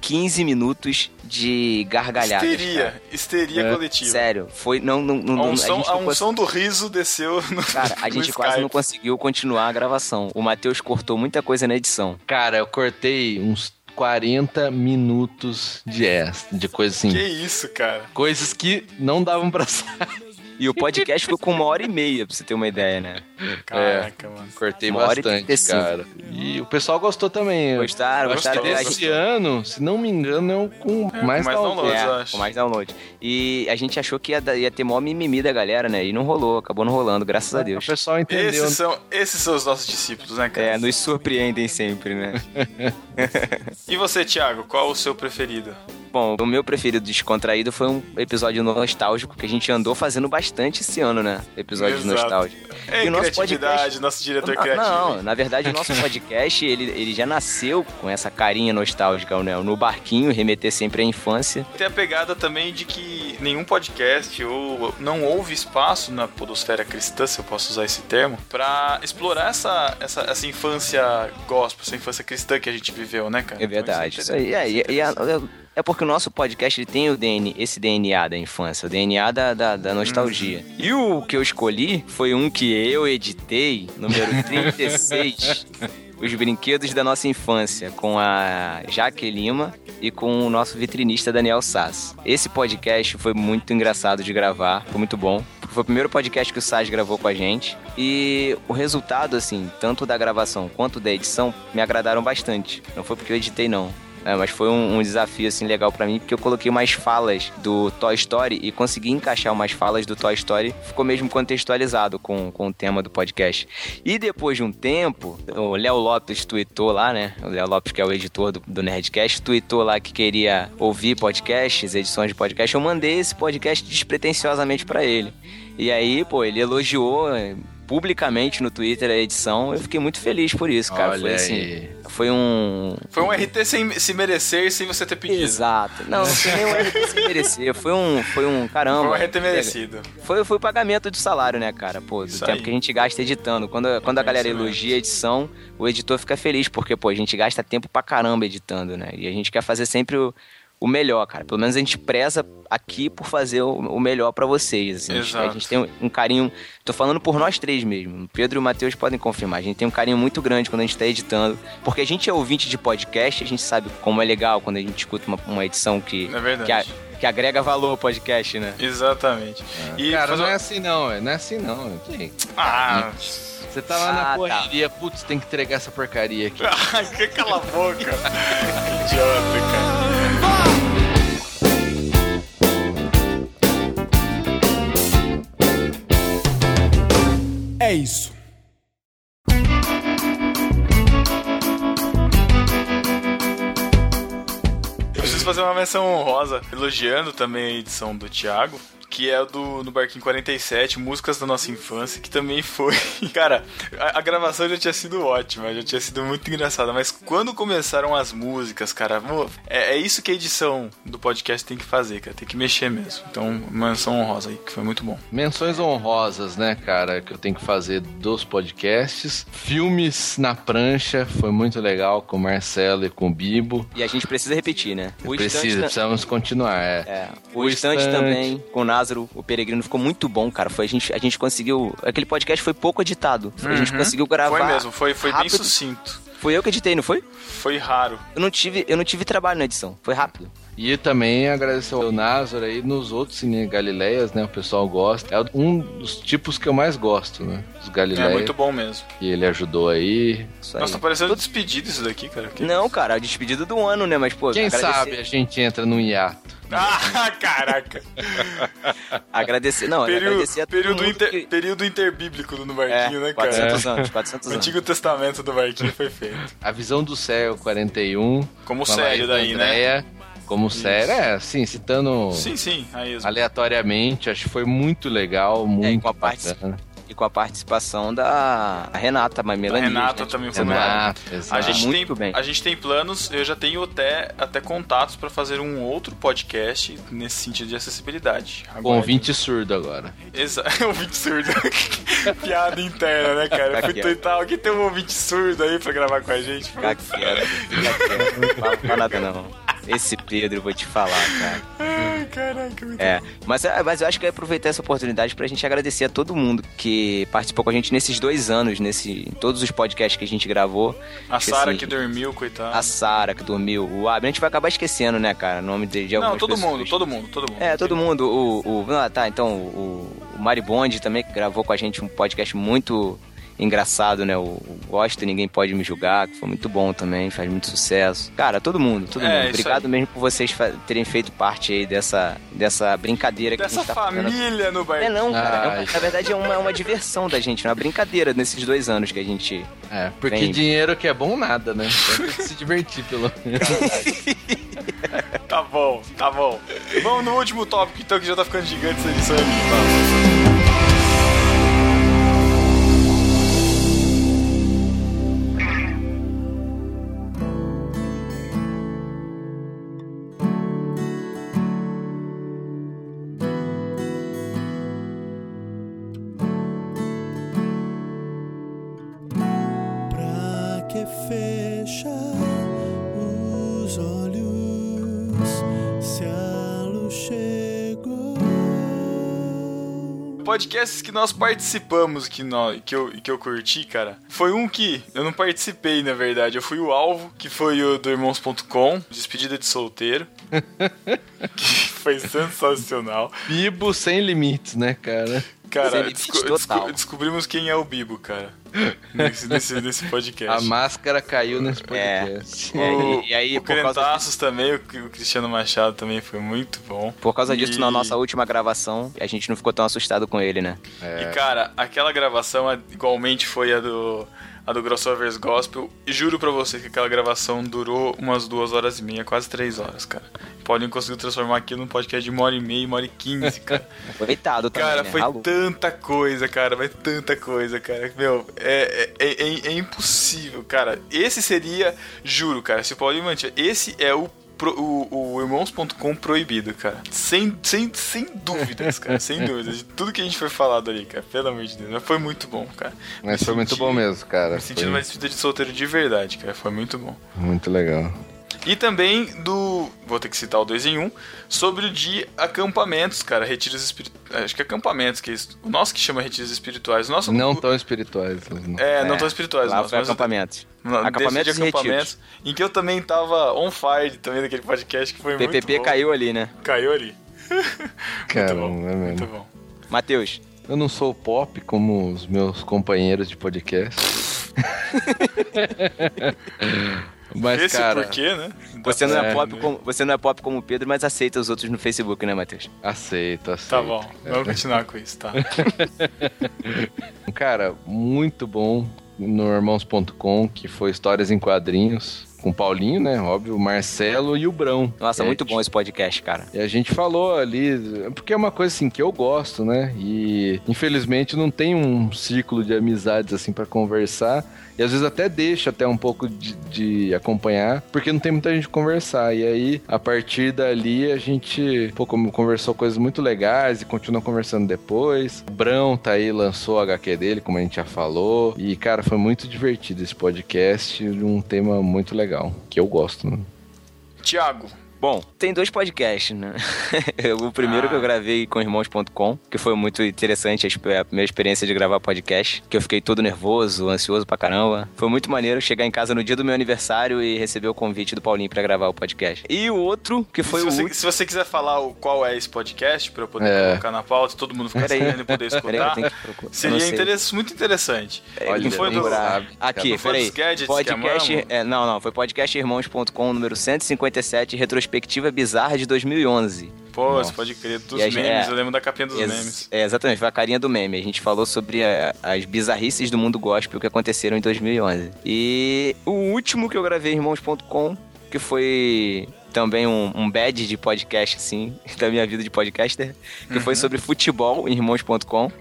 15 minutos de gargalhadas. Histeria, cara. histeria É. coletiva. Sério, foi. Não, não, não, A unção, gente a cons- unção do riso desceu no Cara, a gente quase Skype. não conseguiu continuar a gravação. O Matheus cortou muita coisa na edição. Cara, eu cortei uns 40 minutos de extra, de coisa assim. Que isso, cara. Coisas que não davam pra sair. E o podcast ficou com uma hora e meia, pra você ter uma ideia, né? Caraca, mano. Cortei Uma hora e bastante, 35. cara. E o pessoal gostou também. Gostaram, gostaram. Gostou. gente- Esse ano, se não me engano, é o com É, mais mais download. É, acho. com mais download. E a gente achou que ia, ia ter maior mimimi da galera, né? E não rolou, acabou não rolando, graças a O Deus. pessoal entendeu. Esses são, esses são os nossos discípulos, né, cara? É, nos surpreendem sempre, né? E você, Thiago, qual o seu preferido? Bom, o meu preferido descontraído foi um episódio nostálgico que a gente andou fazendo bastante esse ano, né? Episódios Exato. nostálgicos. É, E o nosso criatividade, podcast- nosso diretor Não, criativo. Não, na verdade o nosso podcast, ele, ele já nasceu com essa carinha nostálgica, né? No barquinho, remeter sempre à infância. Tem a pegada também de que nenhum podcast ou não houve espaço na podosfera cristã, se eu posso usar esse termo, pra explorar essa, essa, essa infância gospel, essa infância cristã que a gente viveu, né, cara? É verdade. Então, Isso aí. É, e- e a- é porque o nosso podcast ele tem o DNA, esse DNA da infância, o DNA da, da, da nostalgia. E o que eu escolhi foi um que eu editei, número 36. Os brinquedos da nossa infância, com a Jaque Lima e com o nosso vitrinista Daniel Sass. Esse podcast foi muito engraçado de gravar, foi muito bom. Foi o primeiro podcast que o Sass gravou com a gente. E o resultado, assim, tanto da gravação quanto da edição, me agradaram bastante. Não foi porque eu editei, não. É, mas foi um, um desafio assim legal pra mim porque eu coloquei mais falas do Toy Story e consegui encaixar umas falas do Toy Story, ficou mesmo contextualizado com, com o tema do podcast. E depois de um tempo, o Léo Lopes tweetou lá, né? O Léo Lopes, que é o editor do, do Nerdcast, tweetou lá que queria ouvir podcasts, edições de podcast. Eu mandei esse podcast despretensiosamente pra ele. E aí, pô, ele elogiou publicamente no Twitter a edição. Eu fiquei muito feliz por isso, cara. Olha foi assim, aí. foi um Foi um RT sem se merecer sem você ter pedido. Exato. Não, foi nem um RT sem merecer. Foi um, foi um Foi caramba. um RT merecido. Foi, foi o pagamento do salário, né, cara? Pô, do Isso tempo aí. que a gente gasta editando. Quando, quando a galera elogia a edição, o editor fica feliz, porque, pô, a gente gasta tempo pra caramba editando, né? E a gente quer fazer sempre o, o melhor, cara. Pelo menos a gente preza aqui por fazer o, melhor pra vocês. Assim. A gente- A Exato. gente tem um, carinho. Tô falando por nós três mesmo. O Pedro e o Matheus podem confirmar. A gente tem um carinho muito grande quando a gente tá editando. Porque a gente é ouvinte de podcast, a gente sabe como é legal quando a gente escuta uma, uma edição que, É verdade. que, a- que agrega valor ao podcast, né? Exatamente. E Cara, fazer não é assim não, é. não é assim não. é. Ah, Você tá lá Ah, na tá. correria, putz, tem que entregar essa porcaria aqui. que cala a boca. Idiota, cara. É isso. Eu preciso fazer uma menção honrosa, elogiando também a edição do Thiago, que é do no Barquinho 47, Músicas da Nossa Infância, que também foi. Cara, a, a gravação já tinha sido ótima, já tinha sido muito engraçada, mas quando começaram as músicas, cara, mo- é, é isso que a edição do podcast tem que fazer, cara, tem que mexer mesmo. Então, menção honrosa aí, que foi muito bom. Menções honrosas, né, cara, que eu tenho que fazer dos podcasts. Filmes na prancha, foi muito legal com o Marcelo e com o Bibo. E a gente precisa repetir, né? O Precisa, Estante, precisamos continuar, é. é, o, O Estante Estante. também, com o Názaro, o Peregrino, ficou muito bom, cara. Foi, a, gente, a gente conseguiu. Aquele podcast foi pouco editado. A gente Uhum. conseguiu gravar. Foi mesmo, foi, foi bem sucinto. Foi eu que editei, não foi? Foi raro. Eu não tive, eu não tive trabalho na edição. Foi rápido. E também agradecer ao Názaro aí nos outros Cine Galileias, né? O pessoal gosta. É um dos tipos que eu mais gosto, né? Os É Galileias. muito bom mesmo. E ele ajudou aí. Isso aí. Nossa, tá parecendo despedido isso daqui, cara. Que- Não, cara, a despedida do ano, né? Mas, pô, Quem agradecer- sabe a gente entra num hiato. Ah, caraca. Agradecer, não, Período, agradecer a todo período, mundo inter- que- período interbíblico do no É, Barquinho, né, cara? 400 anos, 400 O anos. Antigo Testamento do Barquinho foi feito. A visão do céu 41. Como sério daí, né? Andréia, Como sério, é, assim, citando Sim, sim, aleatoriamente, acho que foi muito legal, muito com a bacana. E com a participação da Renata Mamela A Renata também foi Renato, A gente, Muito tem, bem. a gente tem planos, eu já tenho até, até contatos pra fazer um outro podcast nesse sentido de acessibilidade. Com Agora, ouvinte surdo agora. Exato, ouvinte surdo. Piada interna, né, cara? Eu fui tentar, alguém tem um ouvinte surdo aí pra gravar com a gente? Fica quieto. Não fala nada não. Esse Pedro, eu vou te falar, cara. Ai, caraca, muito É, mas, é, mas eu acho que eu ia aproveitar essa oportunidade pra gente agradecer a todo mundo que participou com a gente nesses dois anos, nesse, em todos os podcasts que a gente gravou. A Sara assim, que dormiu, coitada. A Sara que dormiu, o Abner, a gente vai acabar esquecendo, né, cara, o nome de, de Não, algumas todo pessoas. mundo, todo mundo, todo mundo. É, todo mundo. O, o, ah, tá, então, o, o Maribondi também, que gravou com a gente um podcast muito engraçado, né? O, Gosta, Ninguém Pode Me Julgar, que foi muito bom também, faz muito sucesso. Cara, todo mundo, todo É, mundo. Obrigado aí. mesmo por vocês terem feito parte aí dessa, dessa brincadeira que a Dessa gente tá fazendo. família no É barquinho. não, cara. É Ai. na verdade é uma, é uma diversão da gente, é uma brincadeira nesses dois anos que a gente. É, porque Vem. dinheiro que é bom nada, né? Tem que se divertir pelo menos. Tá bom, tá bom. Vamos no último tópico, então, que já tá ficando gigante essa edição. Vamos. Podcasts que nós participamos, que, nós, que, eu, que eu curti, cara, foi um que eu não participei, na verdade. Eu fui o alvo, que foi o do Irmãos.com, Despedida de Solteiro. que foi sensacional. Bibo sem limites, né, cara? Cara, desco- desco- descobrimos quem é o Bibo, cara. Nesse, nesse, nesse A podcast. máscara caiu nesse É. podcast. O, e, aí, o por causa, Crentaços também, o, o Cristiano Machado também foi muito bom. por causa disso, E- na nossa última gravação, a gente não ficou tão assustado com ele, né? É. E cara, aquela gravação a- igualmente foi a do a do Crossovers Gospel. E juro pra você que aquela gravação durou umas duas horas e meia, quase três horas, cara. Podem conseguir transformar aquilo num podcast de uma hora e meia, uma hora e quinze, cara. Coitado também, Cara, né? foi Ralou. tanta coisa, cara, foi tanta coisa, cara. Meu, é, é, é, é impossível, cara. Esse seria, juro, cara, se o Paulinho mantiver, esse é o, pro- o, o irmãos.com proibido, cara. Sem, sem, sem dúvidas, cara, sem dúvidas. De tudo que a gente foi falado ali, cara, pelo amor de Deus. Mas foi muito bom, cara. Mas Me foi muito senti- bom mesmo, cara. Me sentindo Foi uma despedida de solteiro de verdade, cara. Foi muito bom. Muito legal. E também do. Vou ter que citar o 2 em 1. Um, sobre o de acampamentos, cara. Retiros espirituais. Acho que é acampamentos, que é isso. O nosso que chama retiros espirituais. O nosso. Não tão espirituais. não. É, não É, tão espirituais, Lá nosso, Acampamentos e de acampamentos, em que eu também tava on fire também naquele podcast que foi muito PPP caiu ali, né? Caiu ali. Caramba, muito bom, é mesmo. muito bom. Matheus, Eu não sou pop como os meus companheiros de podcast. Mas, Esse cara, porquê, né? você não é, É, pop né? como, você não é pop como o Pedro, mas aceita os outros no Facebook, né, Matheus? aceito, aceito. Tá bom, vamos continuar com isso, tá? Cara, muito bom no irmãos.com, que foi histórias em quadrinhos. Com o Paulinho, né? Óbvio, o Marcelo e o Brão. Nossa, É, muito bom esse podcast, cara. E a gente falou ali, porque é uma coisa assim que eu gosto, né? E infelizmente não tem um círculo de amizades assim pra conversar. E às vezes até deixa até um pouco de, de acompanhar, porque não tem muita gente conversar. E aí, a partir dali, a gente pô, conversou coisas muito legais e continua conversando depois. O Brão tá aí, lançou o HQ dele, como a gente já falou. E, cara, foi muito divertido esse podcast, um tema muito legal, que eu gosto, né? Tiago, Bom, tem dois podcasts, né? o primeiro Ah. que eu gravei com irmãos.com, que foi muito interessante, a exp- a primeira experiência de gravar podcast, que eu fiquei todo nervoso, ansioso pra caramba. Foi muito maneiro chegar em casa no dia do meu aniversário e receber o convite do Paulinho pra gravar o podcast. E o outro, que foi se, o você, último... se você quiser falar o, qual é esse podcast, pra eu poder É. colocar na pauta, todo mundo ficar Peraí. sabendo e poder Peraí, escutar, não seria sei. interess- muito interessante. Olha, não foi do... sabe. Aqui, peraí. Podcast. É, não, não, foi podcastirmãos.com, número 157, retrospectiva bizarra de 2011. Pô, Nossa. você pode crer, dos memes, é. eu lembro da capinha dos memes. É, exatamente, foi a carinha do meme. A gente falou sobre a- as bizarrices do mundo gospel que aconteceram em 2011. E o último que eu gravei, irmãos.com, que foi também um, um bad de podcast, assim, da minha vida de podcaster, que Uhum. foi sobre futebol em irmãos.com.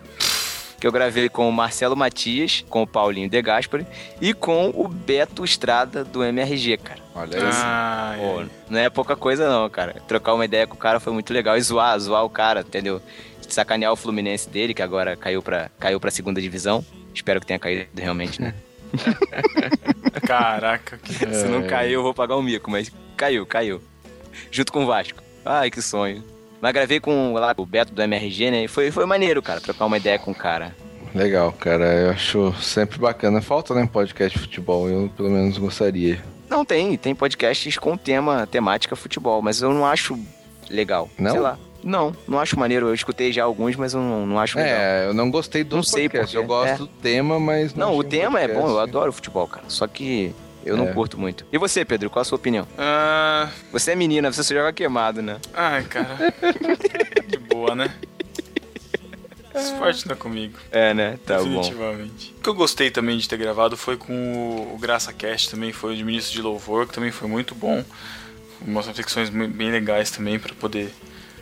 que eu gravei com o Marcelo Matias, com o Paulinho De Gaspari e com o Beto Estrada do MRG, cara. Olha aí. Ah, Pô, não é pouca coisa não, cara. Trocar uma ideia com o cara foi muito legal. E zoar, zoar o cara, entendeu? Sacanear o Fluminense dele, que agora caiu pra, caiu pra segunda divisão. Espero que tenha caído realmente, né? Caraca, que... Se não caiu, eu vou pagar um mico, mas caiu, caiu. Junto com o Vasco. Ai, que sonho. Mas gravei com lá, o Beto do MRG, né? E foi, foi maneiro, cara, trocar uma ideia com o cara. Legal, cara. Eu acho sempre bacana. Falta, né, podcast de futebol. Eu, pelo menos, gostaria. Não, tem, tem podcasts com tema, temática futebol, mas eu não acho legal. Não? Sei lá. Não, não acho maneiro. Eu escutei já alguns, mas eu não, não acho legal. É, eu não gostei do Não sei podcast. quê. Eu gosto É. do tema, mas Não, o achei um tema é bom, eu adoro futebol, cara. Só que eu não É. curto muito. E você, Pedro, qual a sua opinião? Ah, Você é menina, você só joga queimado, né? ai, cara. De boa, né? Esporte não é comigo. É, né? Tá bom. definitivamente. O que eu gostei também de ter gravado foi com o, Graça Cast também, foi o de Ministro de Louvor, que também foi muito bom. Umas reflexões bem legais também pra poder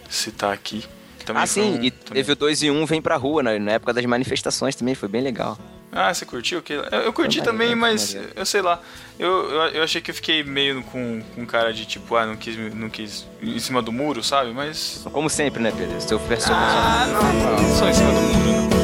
citar aqui. Também Ah, sim, um- e também- teve o 2 e 1 um, vem pra rua, na, na época das manifestações também, foi bem legal. Ah, você curtiu? Eu, eu curti também, mas eu sei lá. Eu, eu, eu achei que eu fiquei meio com, com cara de tipo, ah, não quis, não quis em cima do muro, sabe? Mas. Como sempre, né, Pedro? Seu pessoal. Ah, não, não só em cima do muro, não.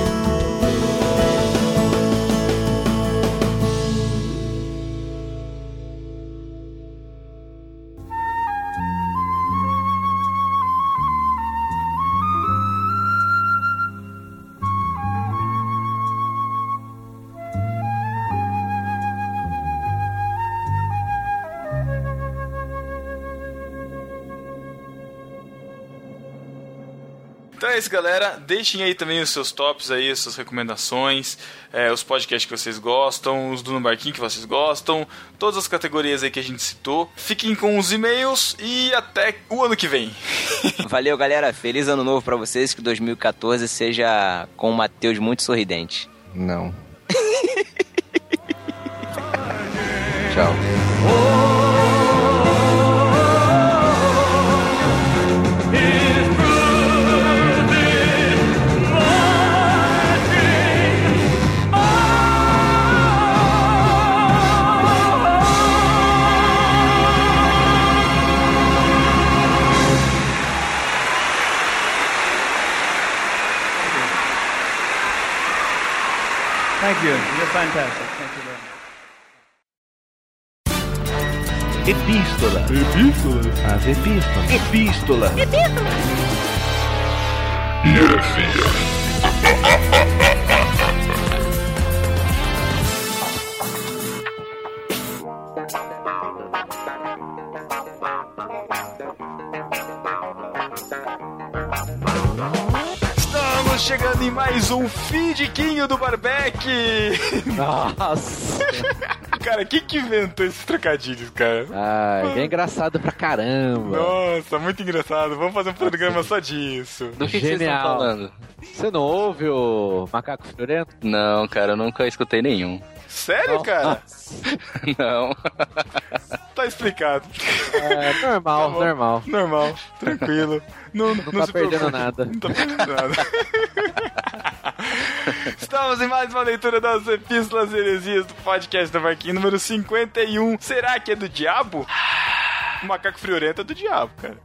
É isso, galera. Deixem aí também os seus tops aí, as suas recomendações, é, os podcasts que vocês gostam, os do No Barquinho que vocês gostam, todas as categorias aí que a gente citou. Fiquem com os e-mails e até o ano que vem. Valeu, galera. Feliz ano novo pra vocês. Que 2014 seja com o Matheus muito sorridente. Não. Tchau. Thank you. You're fantastic. Thank you very much. Epístola. Epístola. As epístolas. Epístola. Estamos chegando em mais um feedquinho do Barbeck. Nossa! Cara, quem que inventou esses trocadilhos, cara? Ai, é engraçado pra caramba. Nossa, muito engraçado. Vamos fazer um programa só disso. Do que, que vocês estão Genial. falando? Você não ouve o Macaco Fiorento? Não, cara, eu nunca escutei nenhum. Sério, cara? Não. Tá explicado. É, normal, Tá normal. Normal, tranquilo. Não, não, Não tá se perdendo preocupe. nada. Não tá perdendo nada. Estamos em mais uma leitura das epístolas heresias do podcast da Marquinhos número 51. Será que é do diabo? O macaco friorento é do diabo, cara.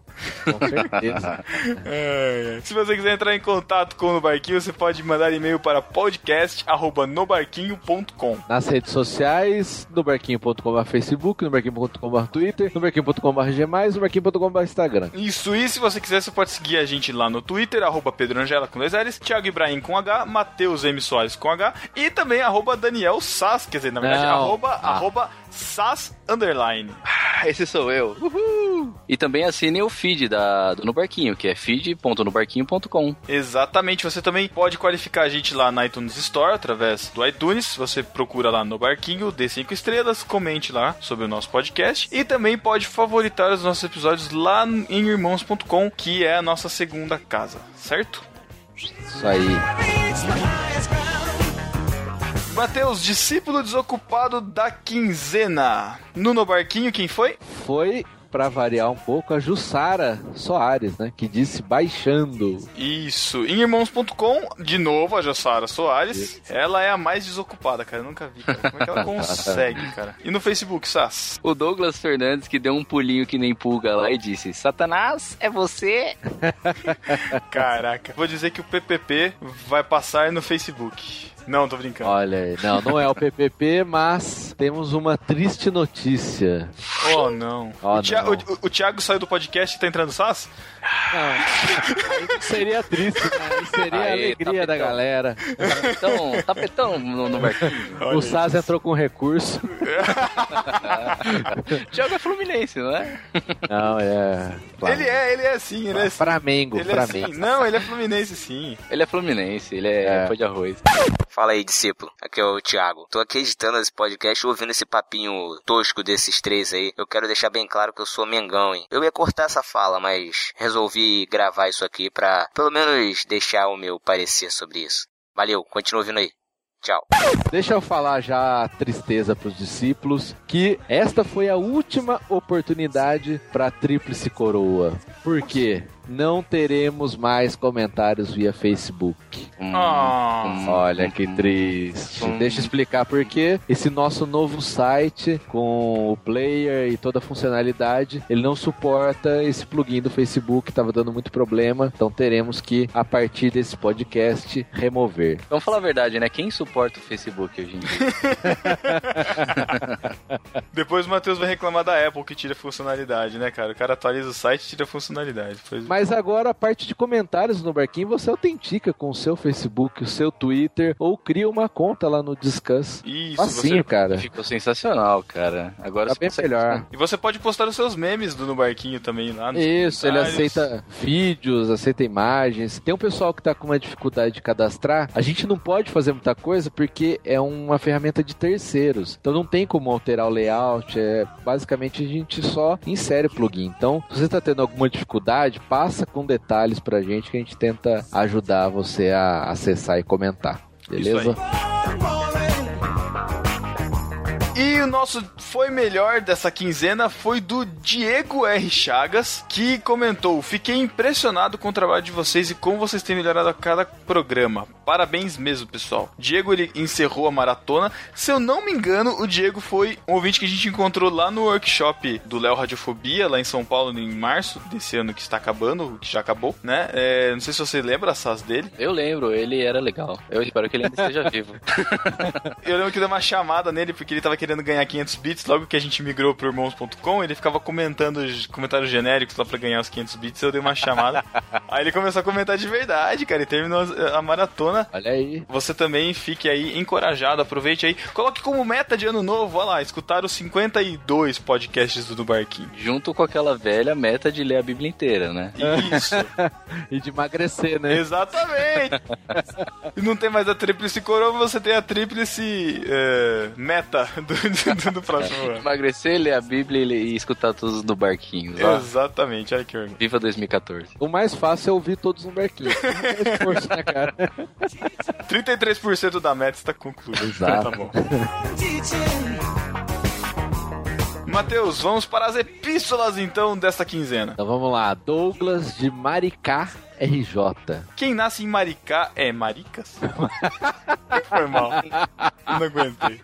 Com certeza. Ai, ai. Se você quiser entrar em contato com o No Barquinho, você pode mandar e-mail para podcast.nobarquinho.com. Nas redes sociais, no barquinho.com.br Facebook, no barquinho.com.br Twitter, no barquinho.com.br Gmais, no barquinho.com.br Instagram. Isso, e se você quiser, você pode seguir a gente lá no Twitter, arroba Pedro Angela com dois L's, Thiago Ibrahim com H, Matheus M. Soares com H, e também arroba Daniel Sass, quer dizer, na verdade, Não. arroba, Ah. arroba Sass underline. Esse sou eu. Uhul. E também assinem o feed da, do No Barquinho, que é feed.nobarquinho.com. Exatamente, você também pode qualificar a gente lá na iTunes Store, através do iTunes, você procura lá no Barquinho, dê 5 estrelas, comente lá sobre o nosso podcast, e também pode favoritar os nossos episódios lá em irmãos.com, que é a nossa segunda casa, certo? Isso aí. Matheus, discípulo desocupado da quinzena. No No Barquinho, quem foi? Foi pra variar um pouco, a Jussara Soares, né? Que disse baixando. Isso. Em irmãos.com, de novo, a Jossara Soares. Ela é a mais desocupada, cara. Eu nunca vi, cara. Como é que ela consegue, cara? E no Facebook, Sass? O Douglas Fernandes que deu um pulinho que nem pulga lá e disse: Satanás, é você? Caraca. Vou dizer que o PPP vai passar no Facebook. Não, tô brincando. Olha aí, não, não é o PPP, mas temos uma triste notícia. Oh, não. Oh, o, Thi- não. o- o Thiago saiu do podcast e tá entrando Sass? Aí seria triste, né? Seria a Aê, alegria da tapetão. galera. Tapetão, tapetão no, no barquinho. o Saz entrou com recurso. Thiago é Fluminense, não é? Não, é. Ele é, ele é assim, ele é assim. Flamengo, Ele é Flamengo. assim. Não, ele é Fluminense sim. Ele é Fluminense, ele é, É. pó de arroz. Fala aí, discípulo. Aqui é o Thiago. Tô aqui editando esse podcast ouvindo esse papinho tosco desses três aí. Eu quero deixar bem claro que eu sou Mengão, hein? Eu ia cortar essa fala, mas resolvi gravar isso aqui pra pelo menos deixar o meu parecer sobre isso. Valeu, continua ouvindo aí. Tchau. Deixa eu falar já a tristeza pros discípulos que esta foi a última oportunidade pra Tríplice Coroa. Por quê? Não teremos mais comentários via Facebook. Hum. Olha que triste. Hum. Deixa eu explicar por quê. Esse nosso novo site, com o player e toda a funcionalidade, ele não suporta esse plugin do Facebook, tava dando muito problema. Então teremos que, a partir desse podcast, remover. Vamos falar a verdade, né? Quem suporta o Facebook hoje em dia? Depois o Matheus vai reclamar da Apple que tira funcionalidade, né, cara? O cara atualiza o site e tira funcionalidade. Pois- Mas agora a parte de comentários no barquinho você autentica com o seu Facebook, o seu Twitter ou cria uma conta lá no Discuss. Isso, Facinho, cara. Ficou sensacional, cara. Agora Tá você bem consegue- melhor. E você pode postar os seus memes do No Barquinho também lá. Isso, ele aceita vídeos, aceita imagens. Tem um pessoal que tá com uma dificuldade de cadastrar. A gente não pode fazer muita coisa porque é uma ferramenta de terceiros. Então não tem como alterar o layout. É basicamente a gente só insere o plugin. Então, se você tá tendo alguma dificuldade, passa com detalhes pra gente que a gente tenta ajudar você a acessar e comentar. Beleza? E o nosso foi melhor dessa quinzena foi do Diego R. Chagas, que comentou: Fiquei impressionado com o trabalho de vocês e como vocês têm melhorado a cada programa. Parabéns mesmo, pessoal. Diego ele encerrou a maratona. Se eu não me engano, o Diego foi um ouvinte que a gente encontrou lá no workshop do Léo Radiofobia, lá em São Paulo, em março desse ano que está acabando, que já acabou, né? É, não sei se você lembra, Sas, dele. Eu lembro, ele era legal. Eu espero que ele ainda esteja vivo. Eu lembro que deu uma chamada nele porque ele tava querendo ganhar 500 bits. Logo que a gente migrou pro irmãos.com, ele ficava comentando os comentários genéricos lá pra ganhar os 500 bits. Eu dei uma chamada. aí ele começou a comentar de verdade, cara, e terminou a maratona. Olha aí. Você também fique aí encorajado, aproveite aí. Coloque como meta de ano novo, olha lá, escutar os 52 podcasts do Barquinho. Junto com aquela velha meta de ler a Bíblia inteira, né? Isso, E de emagrecer, né? exatamente. E não tem mais a tríplice coroa, você tem a tríplice é, meta do, do, do próximo ano. Emagrecer, ler a Bíblia e, ler- e escutar todos no barquinho. ó. Exatamente, olha que orgulho. Viva 2014. O mais fácil é ouvir todos no barquinho. Esforço, né, cara? 33% da meta está concluída. Exato. Tá bom. Matheus, vamos para as epístolas então desta quinzena. Então vamos lá. Douglas de Maricá, RJ. Quem nasce em Maricá é Maricas? Foi mal. Não aguentei.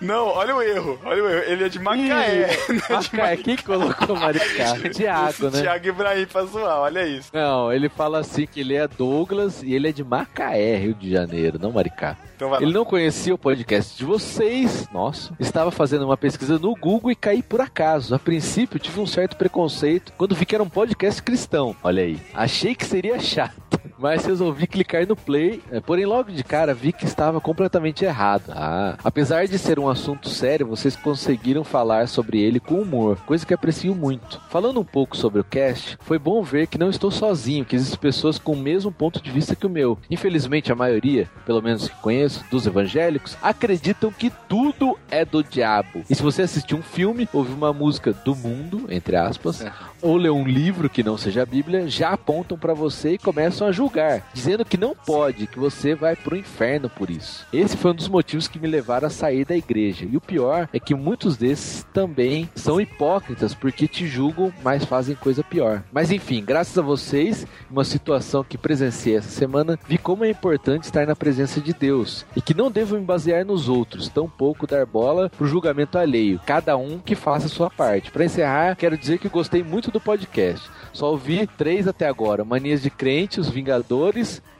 Não, olha o erro, olha o erro. Ele é de Macaé. não é de Macaé, quem colocou Maricá? Tiago, né? Tiago Ibrahim pra zoar, olha isso. Não, ele fala assim que ele é Douglas e ele é de Macaé, Rio de Janeiro, não Maricá. Então. Ele não conhecia o podcast de vocês, nossa. Estava fazendo uma pesquisa no Google e caí por acaso. A princípio tive um certo preconceito quando vi que era um podcast cristão. Olha aí. Achei que seria chato, mas resolvi clicar no play. eh, Porém, logo de cara vi que estava completamente errado. Ah, apesar de ser um assunto sério, vocês conseguiram falar sobre ele com humor, coisa que aprecio muito. Falando um pouco sobre o cast, foi bom ver que não estou sozinho, que existem pessoas com o mesmo ponto de vista que o meu. Infelizmente, a maioria, pelo menos que conheço, dos evangélicos, acreditam que tudo é do diabo. E se você assistir um filme, ouvir uma música do mundo, entre aspas, ou ler um livro que não seja a Bíblia, já apontam pra você e começam a julgar lugar, dizendo que não pode, que você vai pro inferno por isso. Esse foi um dos motivos que me levaram a sair da igreja. E o pior é que muitos desses também são hipócritas porque te julgam, mas fazem coisa pior. Mas enfim, graças a vocês, uma situação que presenciei essa semana, vi como é importante estar na presença de Deus e que não devo me basear nos outros, tampouco dar bola pro julgamento alheio. Cada um que faça a sua parte. Para encerrar, quero dizer que gostei muito do podcast. Só ouvi três até agora: Manias de Crente, Os Vingadores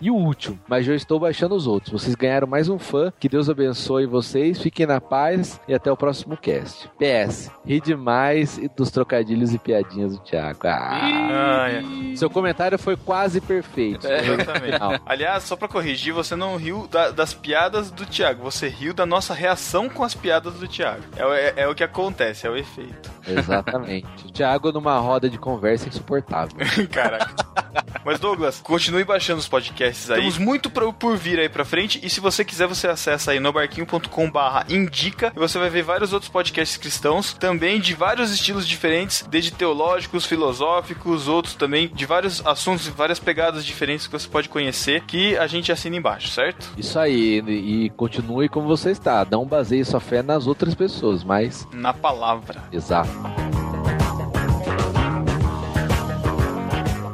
e o último. Mas já estou baixando os outros. Vocês ganharam mais um fã. Que Deus abençoe vocês. Fiquem na paz e até o próximo cast. PS. Ri demais dos trocadilhos e piadinhas do Thiago. Ah, Ah, é. seu comentário foi quase perfeito. Exatamente. Não. Aliás, só pra corrigir, você não riu da- das piadas do Thiago, você riu da nossa reação com as piadas do Thiago. É, o- é- é o que acontece, é o efeito. Exatamente. O Thiago numa roda de conversa insuportável. Caraca. Mas Douglas, continue baixando os podcasts aí. Temos muito pra- por vir aí pra frente. E se você quiser, você acessa aí nobarquinho.com barra indica. E você vai ver vários outros podcasts cristãos, também de vários estilos diferentes, desde teológicos, filosóficos, outros também, de vários assuntos e várias pegadas diferentes que você pode conhecer, que a gente assina embaixo, certo? Isso aí, e e continue como você está. Não baseie sua fé nas outras pessoas, mas. Na palavra. Exato.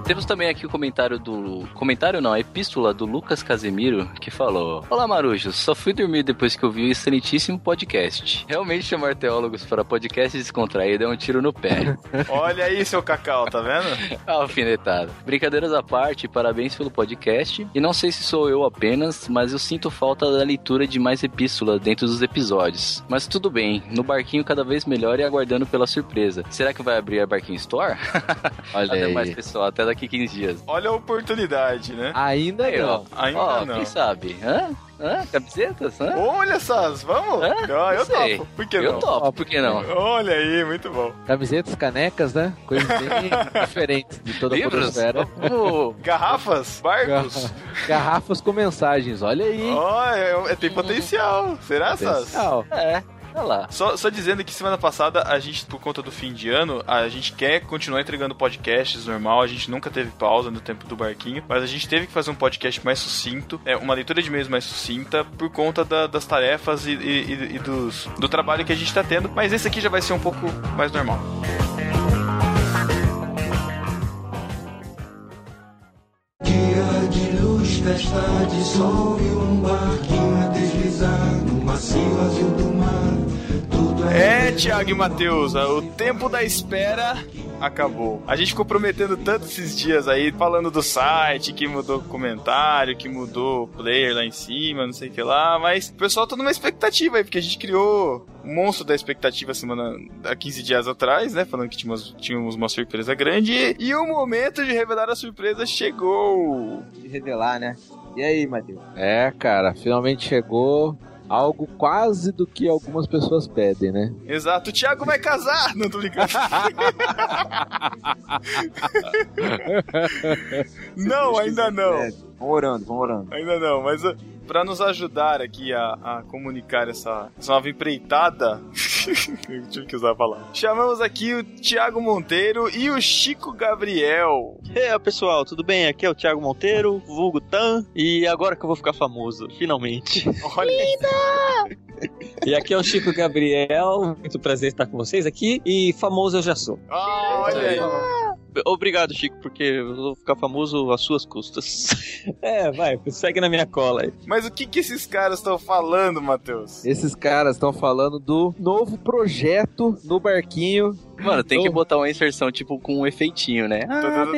Temos também aqui o comentário do. Comentário não, a epístola do Lucas Casemiro, que falou: Olá, Marujos, só fui dormir depois que eu vi o excelentíssimo podcast. Realmente chamar teólogos para podcast descontraído é um tiro no pé. Olha aí, seu cacau, tá vendo? Alfinetada. Brincadeiras à parte, parabéns pelo podcast. E não sei se sou eu apenas, mas eu sinto falta da leitura de mais epístolas dentro dos episódios. Mas tudo bem, no barquinho cada vez melhor e aguardando pela surpresa. Será que vai abrir a Barquinho Store? Olha até aí. mais, pessoal. Até daqui 15 dias. Olha a oportunidade, né? Ainda Aí, ó. não. Ainda Ó, não. Quem sabe? Hã? Hã? Camisetas? Hã? Olha, Sas, vamos? Hã? Ah, eu Sei. topo. Por que eu não? topo, por que não? Olha aí, muito bom. Camisetas, canecas, né? Coisas bem diferentes de toda a Livros? podosfera. Vamos- Garrafas? Barcos? Garrafas com mensagens, olha aí. Olha, é- é- tem potencial. Será, Sas? Potencial. É, olha lá. Só, só dizendo que semana passada, a gente, por conta do fim de ano, a gente quer continuar entregando podcasts normal, a gente nunca teve pausa no tempo do barquinho, mas a gente teve que fazer um podcast mais sucinto, é, uma leitura de e-mails mais sucinta, por conta da- das tarefas e, e- e- e dos, do trabalho que a gente tá tendo, mas esse aqui já vai ser um pouco mais normal. Dia de festa de sol um barquinho a deslizar no macio azul do mar. Tudo É, Thiago e Matheus, o tempo da espera acabou. A gente ficou prometendo tanto esses dias aí, falando do site, que mudou o comentário, que mudou o player lá em cima, não sei o que lá, mas o pessoal tá numa expectativa aí, porque a gente criou um monstro da expectativa semana, há 15 dias atrás, né, falando que tínhamos, tínhamos uma surpresa grande, e, e o momento de revelar a surpresa chegou. De revelar, né? E aí, Matheus? É, cara, finalmente chegou algo quase do que algumas pessoas pedem, né? Exato, o Thiago vai casar! Não tô brincando. não, ainda não. É, vão orando, vão orando. Ainda não, mas pra nos ajudar aqui a, a comunicar essa, essa nova empreitada, eu tive que usar a palavra. Chamamos aqui o Thiago Monteiro e o Chico Gabriel. E aí, pessoal, tudo bem? Aqui é o Thiago Monteiro, vulgo Tan, e agora que eu vou ficar famoso, finalmente. Olha E aqui é o Chico Gabriel, muito prazer estar com vocês aqui, e famoso eu já sou. Ah, olha aí. Obrigado, Chico, porque eu vou ficar famoso às suas custas. É, vai, segue na minha cola aí. Mas o que que esses caras estão falando, Matheus? Esses caras estão falando do novo projeto no barquinho. Mano, tem que botar uma inserção, tipo, com um efeitinho, né? Tá, tá, tá,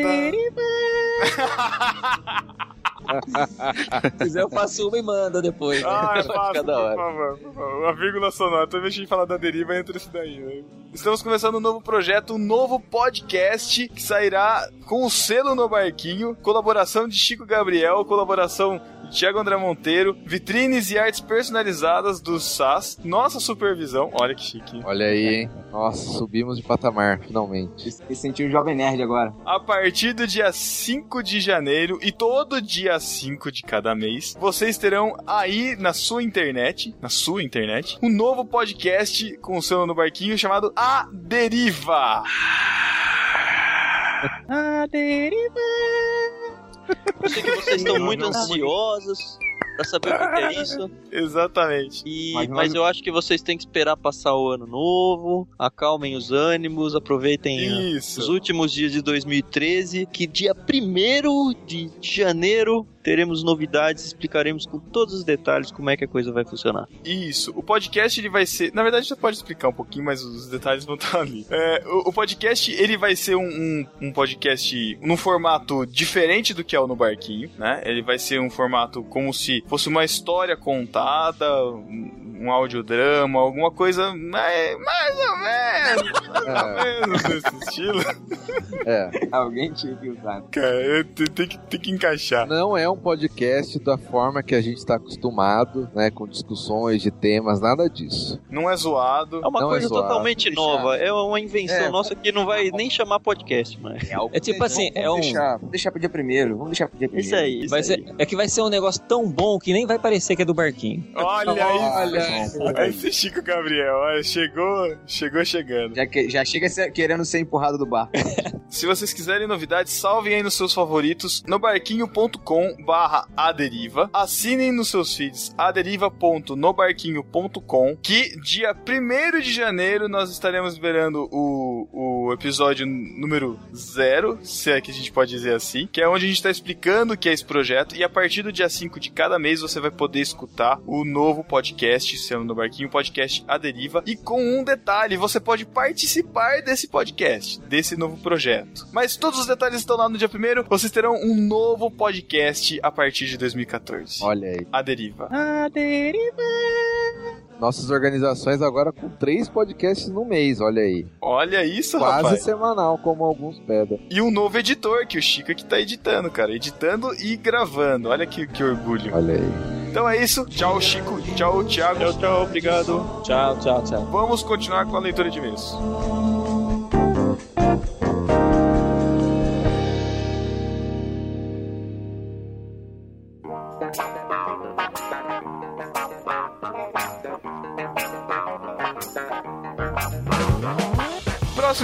Se quiser, eu faço uma e manda depois. né? Ah, por favor, por favor. Uma vírgula sonora. Toda vez que a gente falar da deriva, entra esse daí. Né? Estamos começando um novo projeto, um novo podcast que sairá com o selo no barquinho. Colaboração de Chico Gabriel, colaboração de Thiago André Monteiro, vitrines e artes personalizadas do SAS, nossa supervisão. Olha que chique. Olha aí, hein? Nossa, subimos de patamar, finalmente. Me senti um jovem nerd agora. A partir do dia 5 de janeiro e todo dia 5 de cada mês, vocês terão aí na sua internet, na sua internet, um novo podcast com o selo no barquinho chamado A Deriva. A deriva. Eu sei que vocês estão muito ansiosos pra saber o que é isso. Exatamente. E, Mas mas, eu acho que vocês têm que esperar passar o ano novo, acalmem os ânimos, aproveitem ah, Isso. os últimos dias de 2013, que dia 1 de janeiro teremos novidades, explicaremos com todos os detalhes como é que a coisa vai funcionar. Isso. O podcast ele vai ser. Na verdade, você pode explicar um pouquinho, mas os detalhes vão estar ali. É, o, o podcast ele vai ser um, um, um podcast num formato diferente do que é o no barquinho, né? Ele vai ser um formato como se fosse uma história contada, um, audiodrama, alguma coisa mais, mais ou menos, mais ou menos nesse estilo. É. Alguém tinha que usar. Cara, te- tem que, tem que encaixar. Não é um podcast da forma que a gente está acostumado, né? Com discussões de temas, nada disso. Não é zoado. É uma Não é coisa zoado, totalmente nova, é uma invenção É. nossa que não vai nem chamar podcast, mas. É tipo assim, é vamos um. deixar, vamos deixar pro dia primeiro. Vamos deixar pro dia primeiro. Isso aí, isso aí. ser, é que vai ser um negócio tão bom que nem vai parecer que é do barquinho. Olha aí. Olha. Esse Chico Gabriel, olha, chegou, chegou chegando. Já, que, já chega ser- querendo ser empurrado do bar. Se vocês quiserem novidades, salvem aí nos seus favoritos no barquinho.com barra aderiva. Assinem nos seus feeds aderiva.nobarquinho.com que dia 1 de janeiro nós estaremos liberando o, o episódio número zero, se é que a gente pode dizer assim, que é onde a gente está explicando o que é esse projeto e a partir do dia 5 de cada mês você vai poder escutar o novo podcast, sendo no Barquinho, podcast A Deriva. E com um detalhe, você pode participar desse podcast, desse novo projeto. Mas todos os detalhes estão lá no dia 1 vocês terão um novo podcast a partir de 2014. Olha aí. A Deriva. Nossas organizações agora com três podcasts no mês, olha aí. Olha isso, Quase rapaz. semanal, como alguns pedem. E um novo editor, que o Chico que tá editando, cara. Editando e gravando. Olha que, que orgulho. Olha aí. Então é isso. Tchau, Chico. Tchau, Thiago. Tchau, tchau, obrigado. Tchau, tchau, tchau. Vamos continuar com a leitura de e-mails.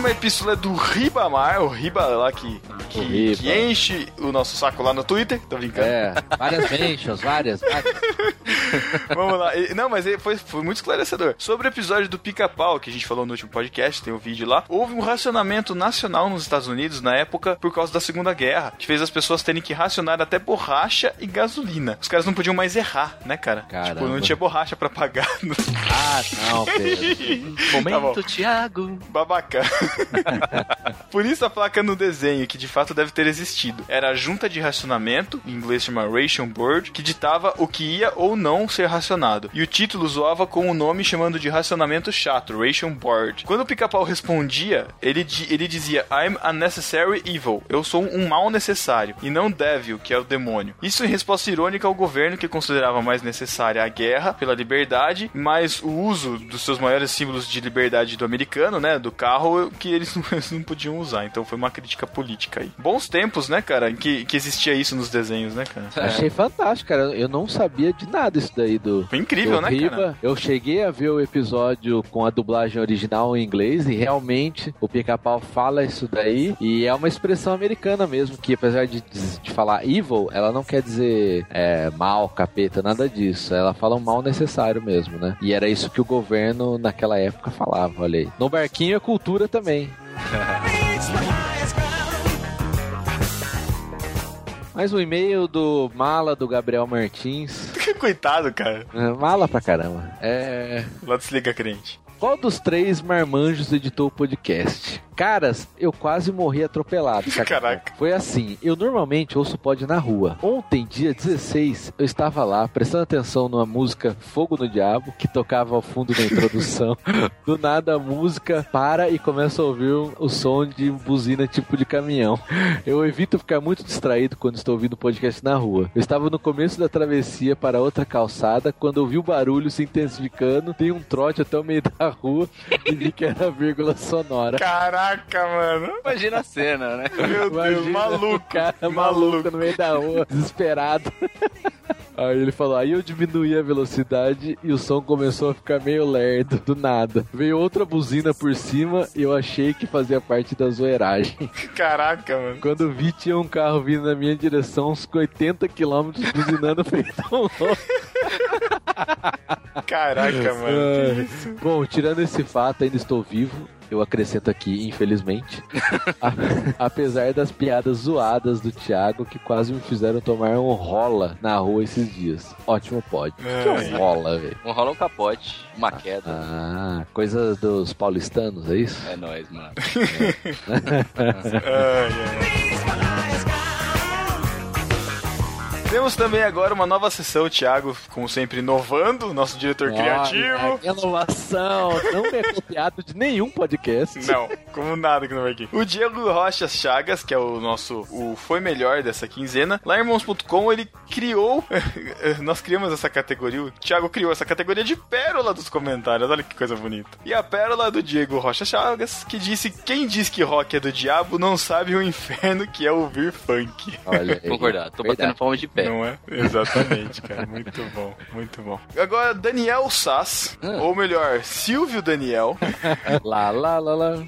Próxima epístola é do Ribamar, o Riba lá que, que, O Riba. que enche o nosso saco lá no Twitter. Tô brincando. É, várias mentions, várias, várias. Vamos lá. E- Não, mas foi, foi muito esclarecedor. Sobre o episódio do pica-pau, que a gente falou no último podcast, tem um vídeo lá. Houve um racionamento nacional nos Estados Unidos na época por causa da Segunda Guerra, que fez as pessoas terem que racionar até borracha e gasolina. Os caras não podiam mais errar, né, cara? Tipo, Caramba. não tinha borracha pra pagar. Ah, não, Pedro. Tá bom. Momento, Thiago. Babaca. Por isso a placa no desenho, que de fato deve ter existido, era a junta de racionamento, em inglês chama Ration Board, que ditava o que ia ou não ser racionado. E o título zoava com o nome chamando de racionamento chato, Ration Board. Quando o pica-pau respondia, ele, ele dizia I'm a necessary evil. Eu sou um mal necessário, e não devil, que é o demônio. Isso em resposta irônica ao governo que considerava mais necessária a guerra pela liberdade, mas o uso dos seus maiores símbolos de liberdade do americano, né, do carro, que eles não, eles não podiam usar. Então foi uma crítica política aí. Bons tempos, né, cara, em que, que existia isso nos desenhos, né, cara? Achei fantástico, cara. Eu não sabia de nada isso daí do. Foi incrível, do né, Riba. cara? Eu cheguei a ver o episódio com a dublagem original em inglês e realmente o pica-pau fala isso daí. E é uma expressão americana mesmo, que apesar de, de falar evil, ela não quer dizer é, mal, capeta, nada disso. Ela fala um mal necessário mesmo, né? E era isso que o governo naquela época falava, olha aí. No barquinho é cultura também. Mais um e-mail do Mala do Gabriel Martins. Coitado, cara. É, mala pra caramba. É. Lá desliga crente. Qual dos três marmanjos editou o podcast? Caras, eu quase morri atropelado. saca? Caraca. Foi assim, eu normalmente ouço pod na rua. Ontem, dia 16, eu estava lá prestando atenção numa música Fogo no Diabo, que tocava ao fundo da introdução. Do nada a música para e começa a ouvir o som de buzina tipo de caminhão. Eu evito ficar muito distraído quando estou ouvindo podcast na rua. Eu estava no começo da travessia para outra calçada quando ouvi o barulho se intensificando, dei um trote até o meio da rua e vi que era vírgula sonora. Caraca, mano. Imagina a cena, né? Meu Deus, Imagina maluco. o cara maluco no meio da rua, desesperado. Aí ele falou, aí eu diminuí a velocidade e o som começou a ficar meio lerdo, do nada. Veio outra buzina por cima e eu achei que fazia parte da zoeiragem. Caraca, mano. Quando vi, tinha um carro vindo na minha direção, uns 80 quilômetros buzinando feito um louco. Caraca, mano. Ah, que isso? Bom, tirando esse fato, ainda estou vivo. Eu acrescento aqui, infelizmente. A- apesar das piadas zoadas do Thiago que quase me fizeram tomar um rola na rua esses dias. Ótimo pod. Que é Ai. um rola, velho? Um rola um capote, uma queda. Ah, coisa dos paulistanos, é isso? É nóis, mano. Temos também agora uma nova sessão, Thiago, como sempre, inovando, nosso diretor criativo. Olha, inovação, não é copiado de nenhum podcast. Não, como nada que não vai aqui. O Diego Rocha Chagas, que é o nosso o foi melhor dessa quinzena, lá em irmãos.com ele criou, nós criamos essa categoria, o Thiago criou essa categoria de pérola dos comentários, olha que coisa bonita. E a pérola do Diego Rocha Chagas, que disse: Quem diz que rock é do diabo não sabe o inferno que é ouvir funk. Olha. Concordar, tô Verdade. batendo palma de pé. Não é? Exatamente, cara. Muito bom, muito bom. Agora, Daniel Sass, ou melhor, Silvio Daniel. lá, lá, lá, lá.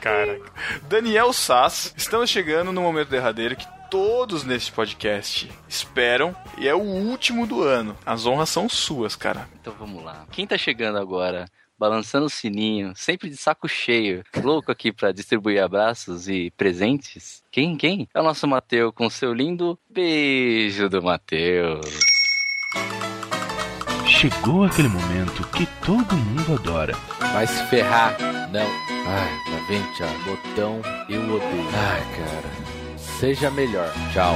Caraca. Daniel Sass, estamos chegando no momento derradeiro que todos neste podcast esperam e é o último do ano. As honras são suas, cara. Então vamos lá. Quem tá chegando agora, balançando o sininho, sempre de saco cheio, louco aqui pra distribuir abraços e presentes? Quem, quem? É o nosso Mateu com seu lindo beijo do Mateus. Chegou aquele momento que todo mundo adora. Vai se ferrar. Não. Ai, tá vendo, Thiago? Botão, eu odeio. Ai, cara. Seja melhor. Tchau.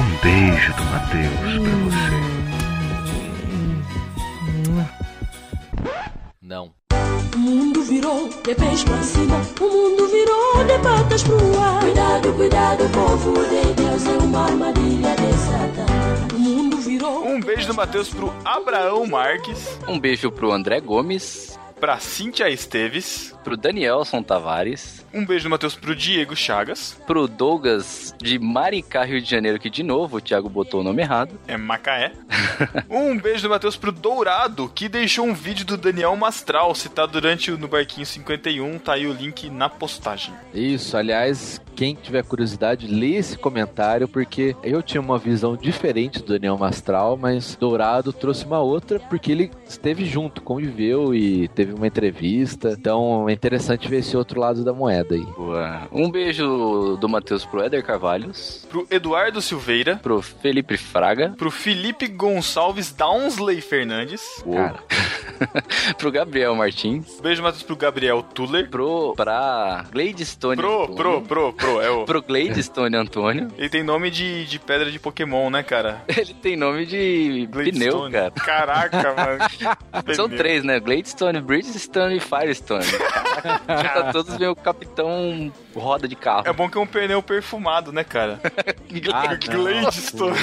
Um beijo do Matheus pra você. Não. O mundo virou de pés pra cima, o mundo virou de patas pro ar. Cuidado, cuidado, povo de Deus, é uma armadilha de Satã. O mundo virou. Um beijo do Matheus pro Abraão Marques. Um beijo pro André Gomes. Pra Cíntia Esteves. Pro Danielson Tavares. Um beijo do Matheus pro Diego Chagas. Pro Douglas de Maricá, Rio de Janeiro, que de novo o Thiago botou o nome errado. É Macaé. um beijo do Matheus pro Dourado, que deixou um vídeo do Daniel Mastral citado durante o No Barquinho 51. Tá aí o link na postagem. Isso, aliás, quem tiver curiosidade, lê esse comentário, porque eu tinha uma visão diferente do Daniel Mastral, mas Dourado trouxe uma outra, porque ele esteve junto, conviveu e teve uma entrevista. Então é interessante ver esse outro lado da moeda aí. Boa. Um beijo do Matheus pro Éder Carvalhos. Pro Eduardo Silveira. Pro Felipe Fraga. Pro Felipe Gonçalves Downsley Fernandes. Cara. pro Gabriel Martins. Beijo, Matheus, pro Gabriel Tuller. Pro, pra Gladstone Pro, Antônio. pro, pro, pro, é o... Pro Gladstone Antônio. Ele tem nome de, de pedra de Pokémon, né, cara? Ele tem nome de pneu, cara. Caraca, mano. São três, né? Gladstone, Bridgestone e Firestone. Caraca, todos meio capitão roda de carro. É bom que é um pneu perfumado, né, cara? Ah. Gladstone.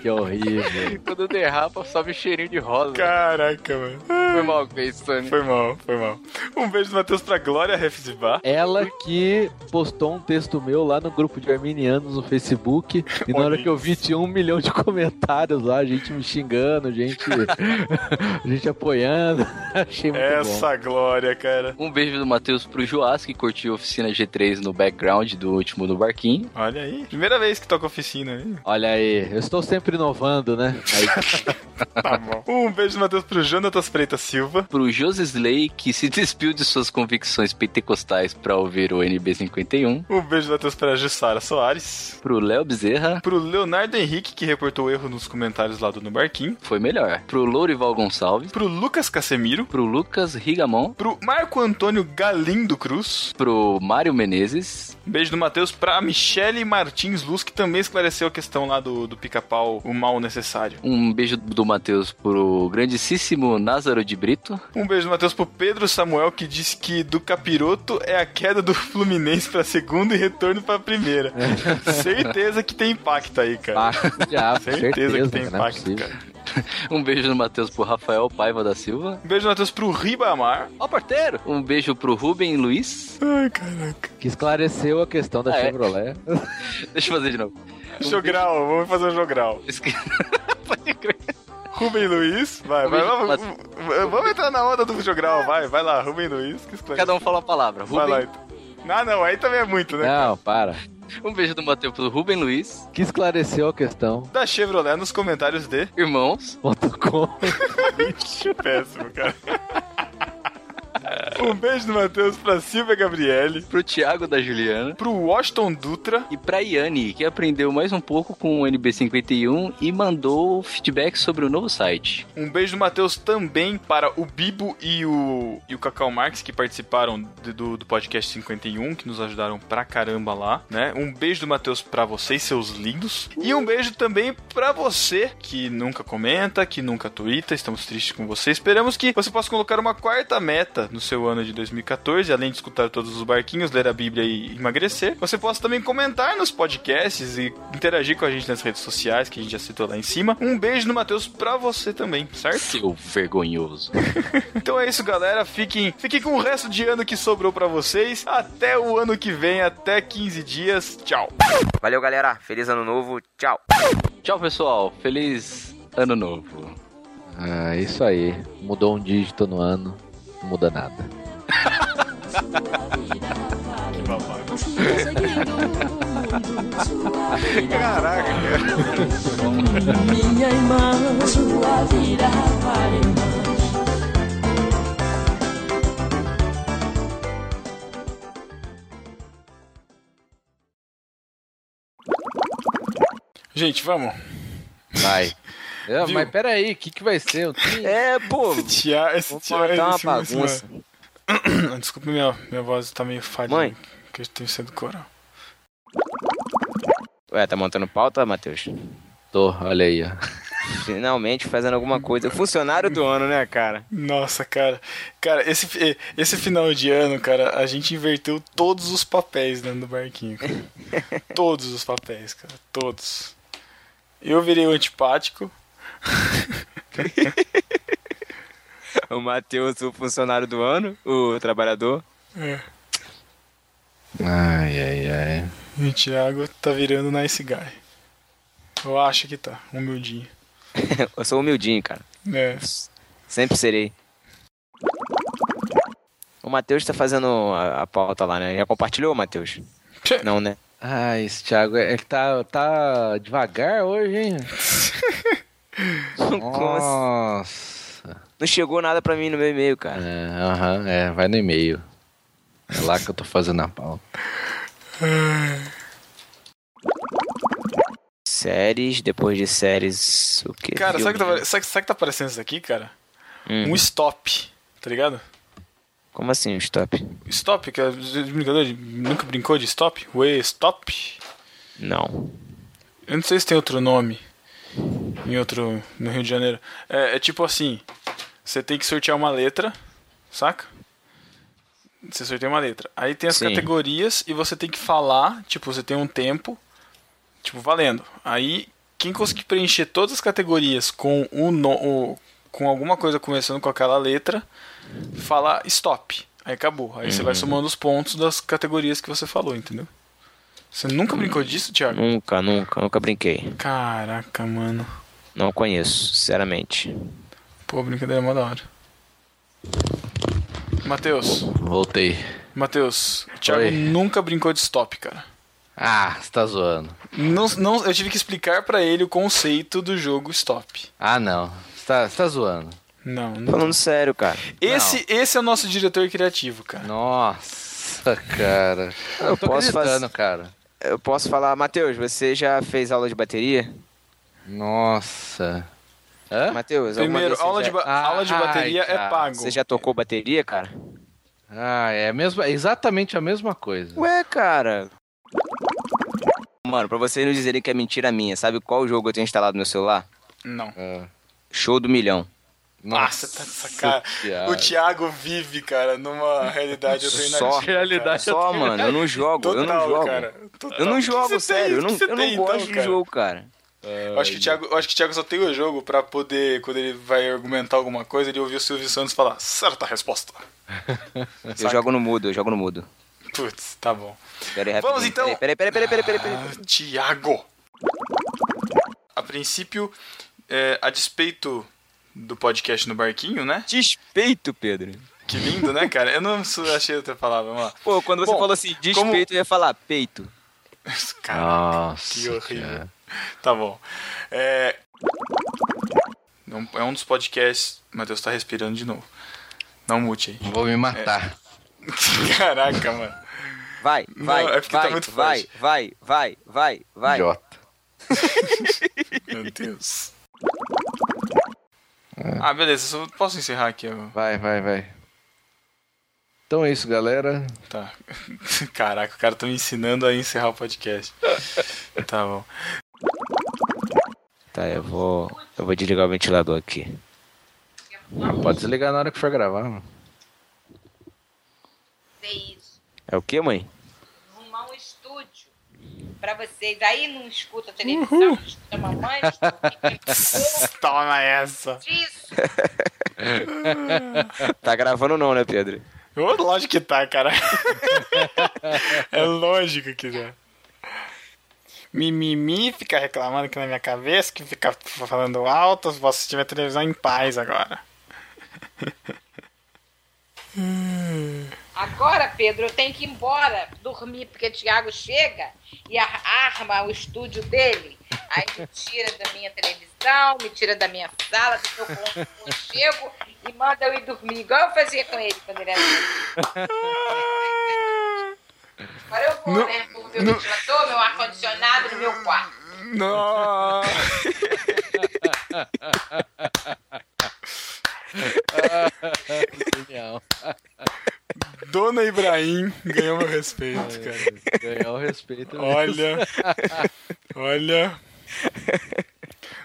Que horrível. Quando derrapa, sobe o cheirinho de rosa. Caraca, mano. Foi mal, Gladstone. Foi mal, foi mal. Um beijo do Matheus pra Glória Refzibá. Ela que postou um texto meu lá no grupo de arminianos no Facebook. E na hora que eu vi, tinha um milhão de comentários lá, gente me xingando, gente, gente apoiando. Achei muito bom. Essa Glória, cara. Um beijo do Matheus pro Joás, que curtiu a oficina G3 no background do último no barquinho. Olha aí. Primeira vez que toca oficina, hein? Olha aí, eu estou sempre inovando, né? Aí, Tá bom. Um beijo do Matheus pro Jonatas Freitas Silva. Pro Josisley, que se despiu de suas convicções pentecostais pra ouvir o NB51. Um beijo do Matheus pra Jussara Soares. Pro Léo Bezerra. Pro Leonardo Henrique, que reportou erro nos comentários lá do No Barquinho. Foi melhor. Pro Lourival Gonçalves. Pro Lucas Casemiro. Pro Lucas Rigamon. Pro Marco Antônio Galindo Cruz. Pro Mário Menezes. Um beijo do Matheus pra Michele Martins Luz, que também esclareceu a questão lá do, do pica-pau, o mal necessário. Um beijo do Matheus pro grandíssimo Názaro de Brito. Um beijo do Matheus pro Pedro Samuel, que disse que do capiroto é a queda do Fluminense pra segunda e retorno pra primeira. certeza que tem impacto aí, cara. Impacto, diabo, certeza, certeza, que tem é impacto, cara. Um beijo do Matheus pro Rafael Paiva da Silva. Um beijo do Matheus pro Ribamar. Ó, porteiro! Um beijo pro Rubem Luiz. Ai, caraca. que esclareceu a questão da Ah, é. Chevrolet. Deixa eu fazer de novo. Jogral, vamos fazer um jogral. Rubem Luiz, vai, vai, vamos, vamos entrar na onda do jogral, vai, vai lá, Rubem Luiz. Que esclarece. Cada um fala a palavra. Vai Rubem, lá, então. Não, não, aí também é muito, né? Não, para. um beijo do Matheus pro Rubem Luiz. Que esclareceu a questão. Da Chevrolet nos comentários de. Irmãos. .com. Ixi, péssimo, cara. Um beijo do Matheus pra Silvia Gabriele, Pro Thiago da Juliana. pro Washington Dutra, E pra Yane, que aprendeu mais um pouco com o NB51 e mandou feedback sobre o novo site. Um beijo do Matheus também para o Bibo e o, e o Cacau Marques, que participaram de- do, do podcast 51, que nos ajudaram pra caramba lá, né? Um beijo do Matheus pra vocês, seus lindos. E um beijo também pra você, que nunca comenta, que nunca twitta, estamos tristes com você. Esperamos que você possa colocar uma quarta meta no seu ano de 2014, além de escutar todos os barquinhos, ler a Bíblia e emagrecer. Você possa também comentar nos podcasts e interagir com a gente nas redes sociais, que a gente já citou lá em cima. Um beijo do Matheus pra você também, certo? Seu vergonhoso. Então é isso, galera. Fiquem, fiquem com o resto de ano que sobrou pra vocês. Até o ano que vem, até 15 dias. Tchau. Valeu, galera. Feliz ano novo. Tchau. Tchau, pessoal. Feliz ano novo. Ah, isso aí. Mudou um dígito no ano, não muda nada. Caraca, Minha irmã, sua vida. Gente, vamos. Vai. É, mas pera aí, o que, que vai ser? Tenho- É, pô. Esse tia, esse Vou tia, matar uma esse moço, bagunça. Desculpa, minha, minha voz tá meio falha. Mãe. Que eu tenho sido coral. Ué, tá montando pauta, Matheus? Tô, olha aí, ó. Finalmente fazendo alguma coisa. Funcionário do ano, né, cara? Nossa, cara. Cara, esse, esse final de ano, cara, a gente inverteu todos os papéis dentro do barquinho. cara. todos os papéis, cara. Todos. Eu virei o antipático. O Matheus, o funcionário do ano, o trabalhador. É. Ai, ai, ai. E o Thiago tá virando nice guy. Eu acho que tá, humildinho. Eu sou humildinho, cara. É. Sempre serei. O Matheus tá fazendo a, a pauta lá, né? Já compartilhou, Matheus? Não, né? Ah, esse Thiago é que tá, tá devagar hoje, hein? Assim? Nossa. Não chegou nada pra mim no meu e-mail, cara. É, aham, é, vai no e-mail. É lá que eu tô fazendo a pauta. Séries, depois de séries, o quê? Cara, sabe que, tá, sabe, sabe que tá aparecendo isso aqui, cara? Hum. Um stop, tá ligado? Como assim, um stop? Stop, que é brincador de, nunca brincou de stop? Ué, stop? Não. Eu não sei se tem outro nome em outro no Rio de Janeiro. É, é tipo assim, você tem que sortear uma letra, saca? Você sorteia uma letra. Aí tem as Sim. categorias e você tem que falar, tipo, você tem um tempo, tipo, valendo. Aí quem conseguir preencher todas as categorias com o, no, o- com alguma coisa começando com aquela letra, fala stop. Aí acabou. Aí você vai Uhum. somando os pontos das categorias que você falou, entendeu? Você nunca brincou disso, Thiago? Nunca, nunca, nunca brinquei. Caraca, mano. Não conheço, sinceramente. Pô, brincadeira é mó da hora. Matheus, Voltei. Matheus, o Thiago Oi. nunca brincou de stop, cara. Ah, você tá zoando. Não, não, eu tive que explicar pra ele o conceito do jogo stop. Ah, não. Você tá, você tá zoando. Não, não. Falando sério, cara. Esse, esse é o nosso diretor criativo, cara. Nossa, cara. Eu, Eu tô posso acreditando, fazer- cara. Eu posso falar, Matheus, você já fez aula de bateria? Nossa. Hã? Matheus, Primeiro, aula, já- de, ba- Ah, aula de bateria ai, é pago. Você já tocou bateria, cara? Ah, é, a mesma, é exatamente a mesma coisa. Ué, cara. Mano, pra vocês não dizerem que é mentira minha, sabe qual jogo eu tenho instalado no meu celular? Não. Ah, Show do milhão. Nossa, tá de sacanagem. Thiago. O Thiago vive, cara, numa realidade alternativa. Só, Realidade só, mano, eu não jogo, eu não Total, jogo. cara. Total. Eu não O que jogo, você tem? sério, eu não, eu não tem, gosto então, de cara? jogo, cara. Eu acho, que o Thiago, eu acho que o Thiago só tem o jogo pra poder, quando ele vai argumentar alguma coisa, ele ouvir o Silvio Santos falar certa resposta. Eu jogo no mudo, eu jogo no mudo. Putz, tá bom. Pera aí, Vamos então. Peraí, peraí, peraí, peraí, peraí, peraí. Ah, Thiago. a princípio, é, a despeito do podcast no barquinho, né? Despeito, Pedro. Que lindo, né, cara? Eu não achei outra palavra, vamos lá. Pô, quando você Bom, falou assim, despeito, como- eu ia falar peito. Caraca, Nossa, que horrível. cara. Tá bom. É... não- é um dos podcasts. Matheus tá respirando de novo. Não mute aí. Vou me matar. Caraca, mano. Vai, Não, vai, é porque tá vai, muito vai, forte. vai, vai, vai, vai. Idiota. Meu Deus. Ah, beleza. Só posso encerrar aqui? ó? Vai, vai, vai. Então é isso, galera. Tá. Caraca, o cara tá me ensinando a encerrar o podcast. tá bom. Tá, eu vou. Eu vou desligar o ventilador aqui. Ah, pode desligar na hora que for gravar, mano. É o que, mãe? Pra vocês. Aí não escuta televisão, não escuta mamãe, Toma essa. isso. tá gravando não, né, Pedro? Lógico que tá, cara. é lógico que tá. Mimimi fica reclamando aqui na minha cabeça, que fica falando alto, vou assistir minha televisão em paz agora. Agora, Pedro, eu tenho que ir embora dormir, porque Tiago chega e ar- arma o estúdio dele. Aí me tira da minha televisão, me tira da minha sala, do meu conchego e manda eu ir dormir, igual eu fazia com ele quando ele era. Agora eu vou, Não- né? Vou ver o ventilador, meu ar-condicionado no meu quarto. Não. Genial. Dona Ibrahim ganhou meu respeito, cara. Ganhar o respeito. mesmo. Olha. Olha.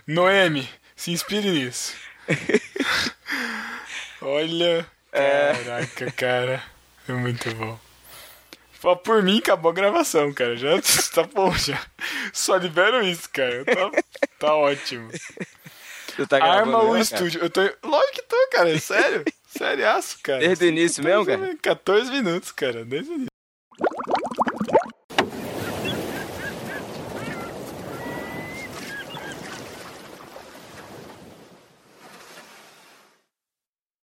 Noemi, se inspire nisso. Olha. Caraca, cara. É muito bom. Por mim, acabou a gravação, cara. Já tá bom, já. Só libero isso, cara. Tá, tá ótimo. Tá Arma o cara? estúdio. Eu tô. Lógico que tô, cara. Sério. Sério, cara. Desde o início mesmo, cara? 14 minutos, cara. Desde o início.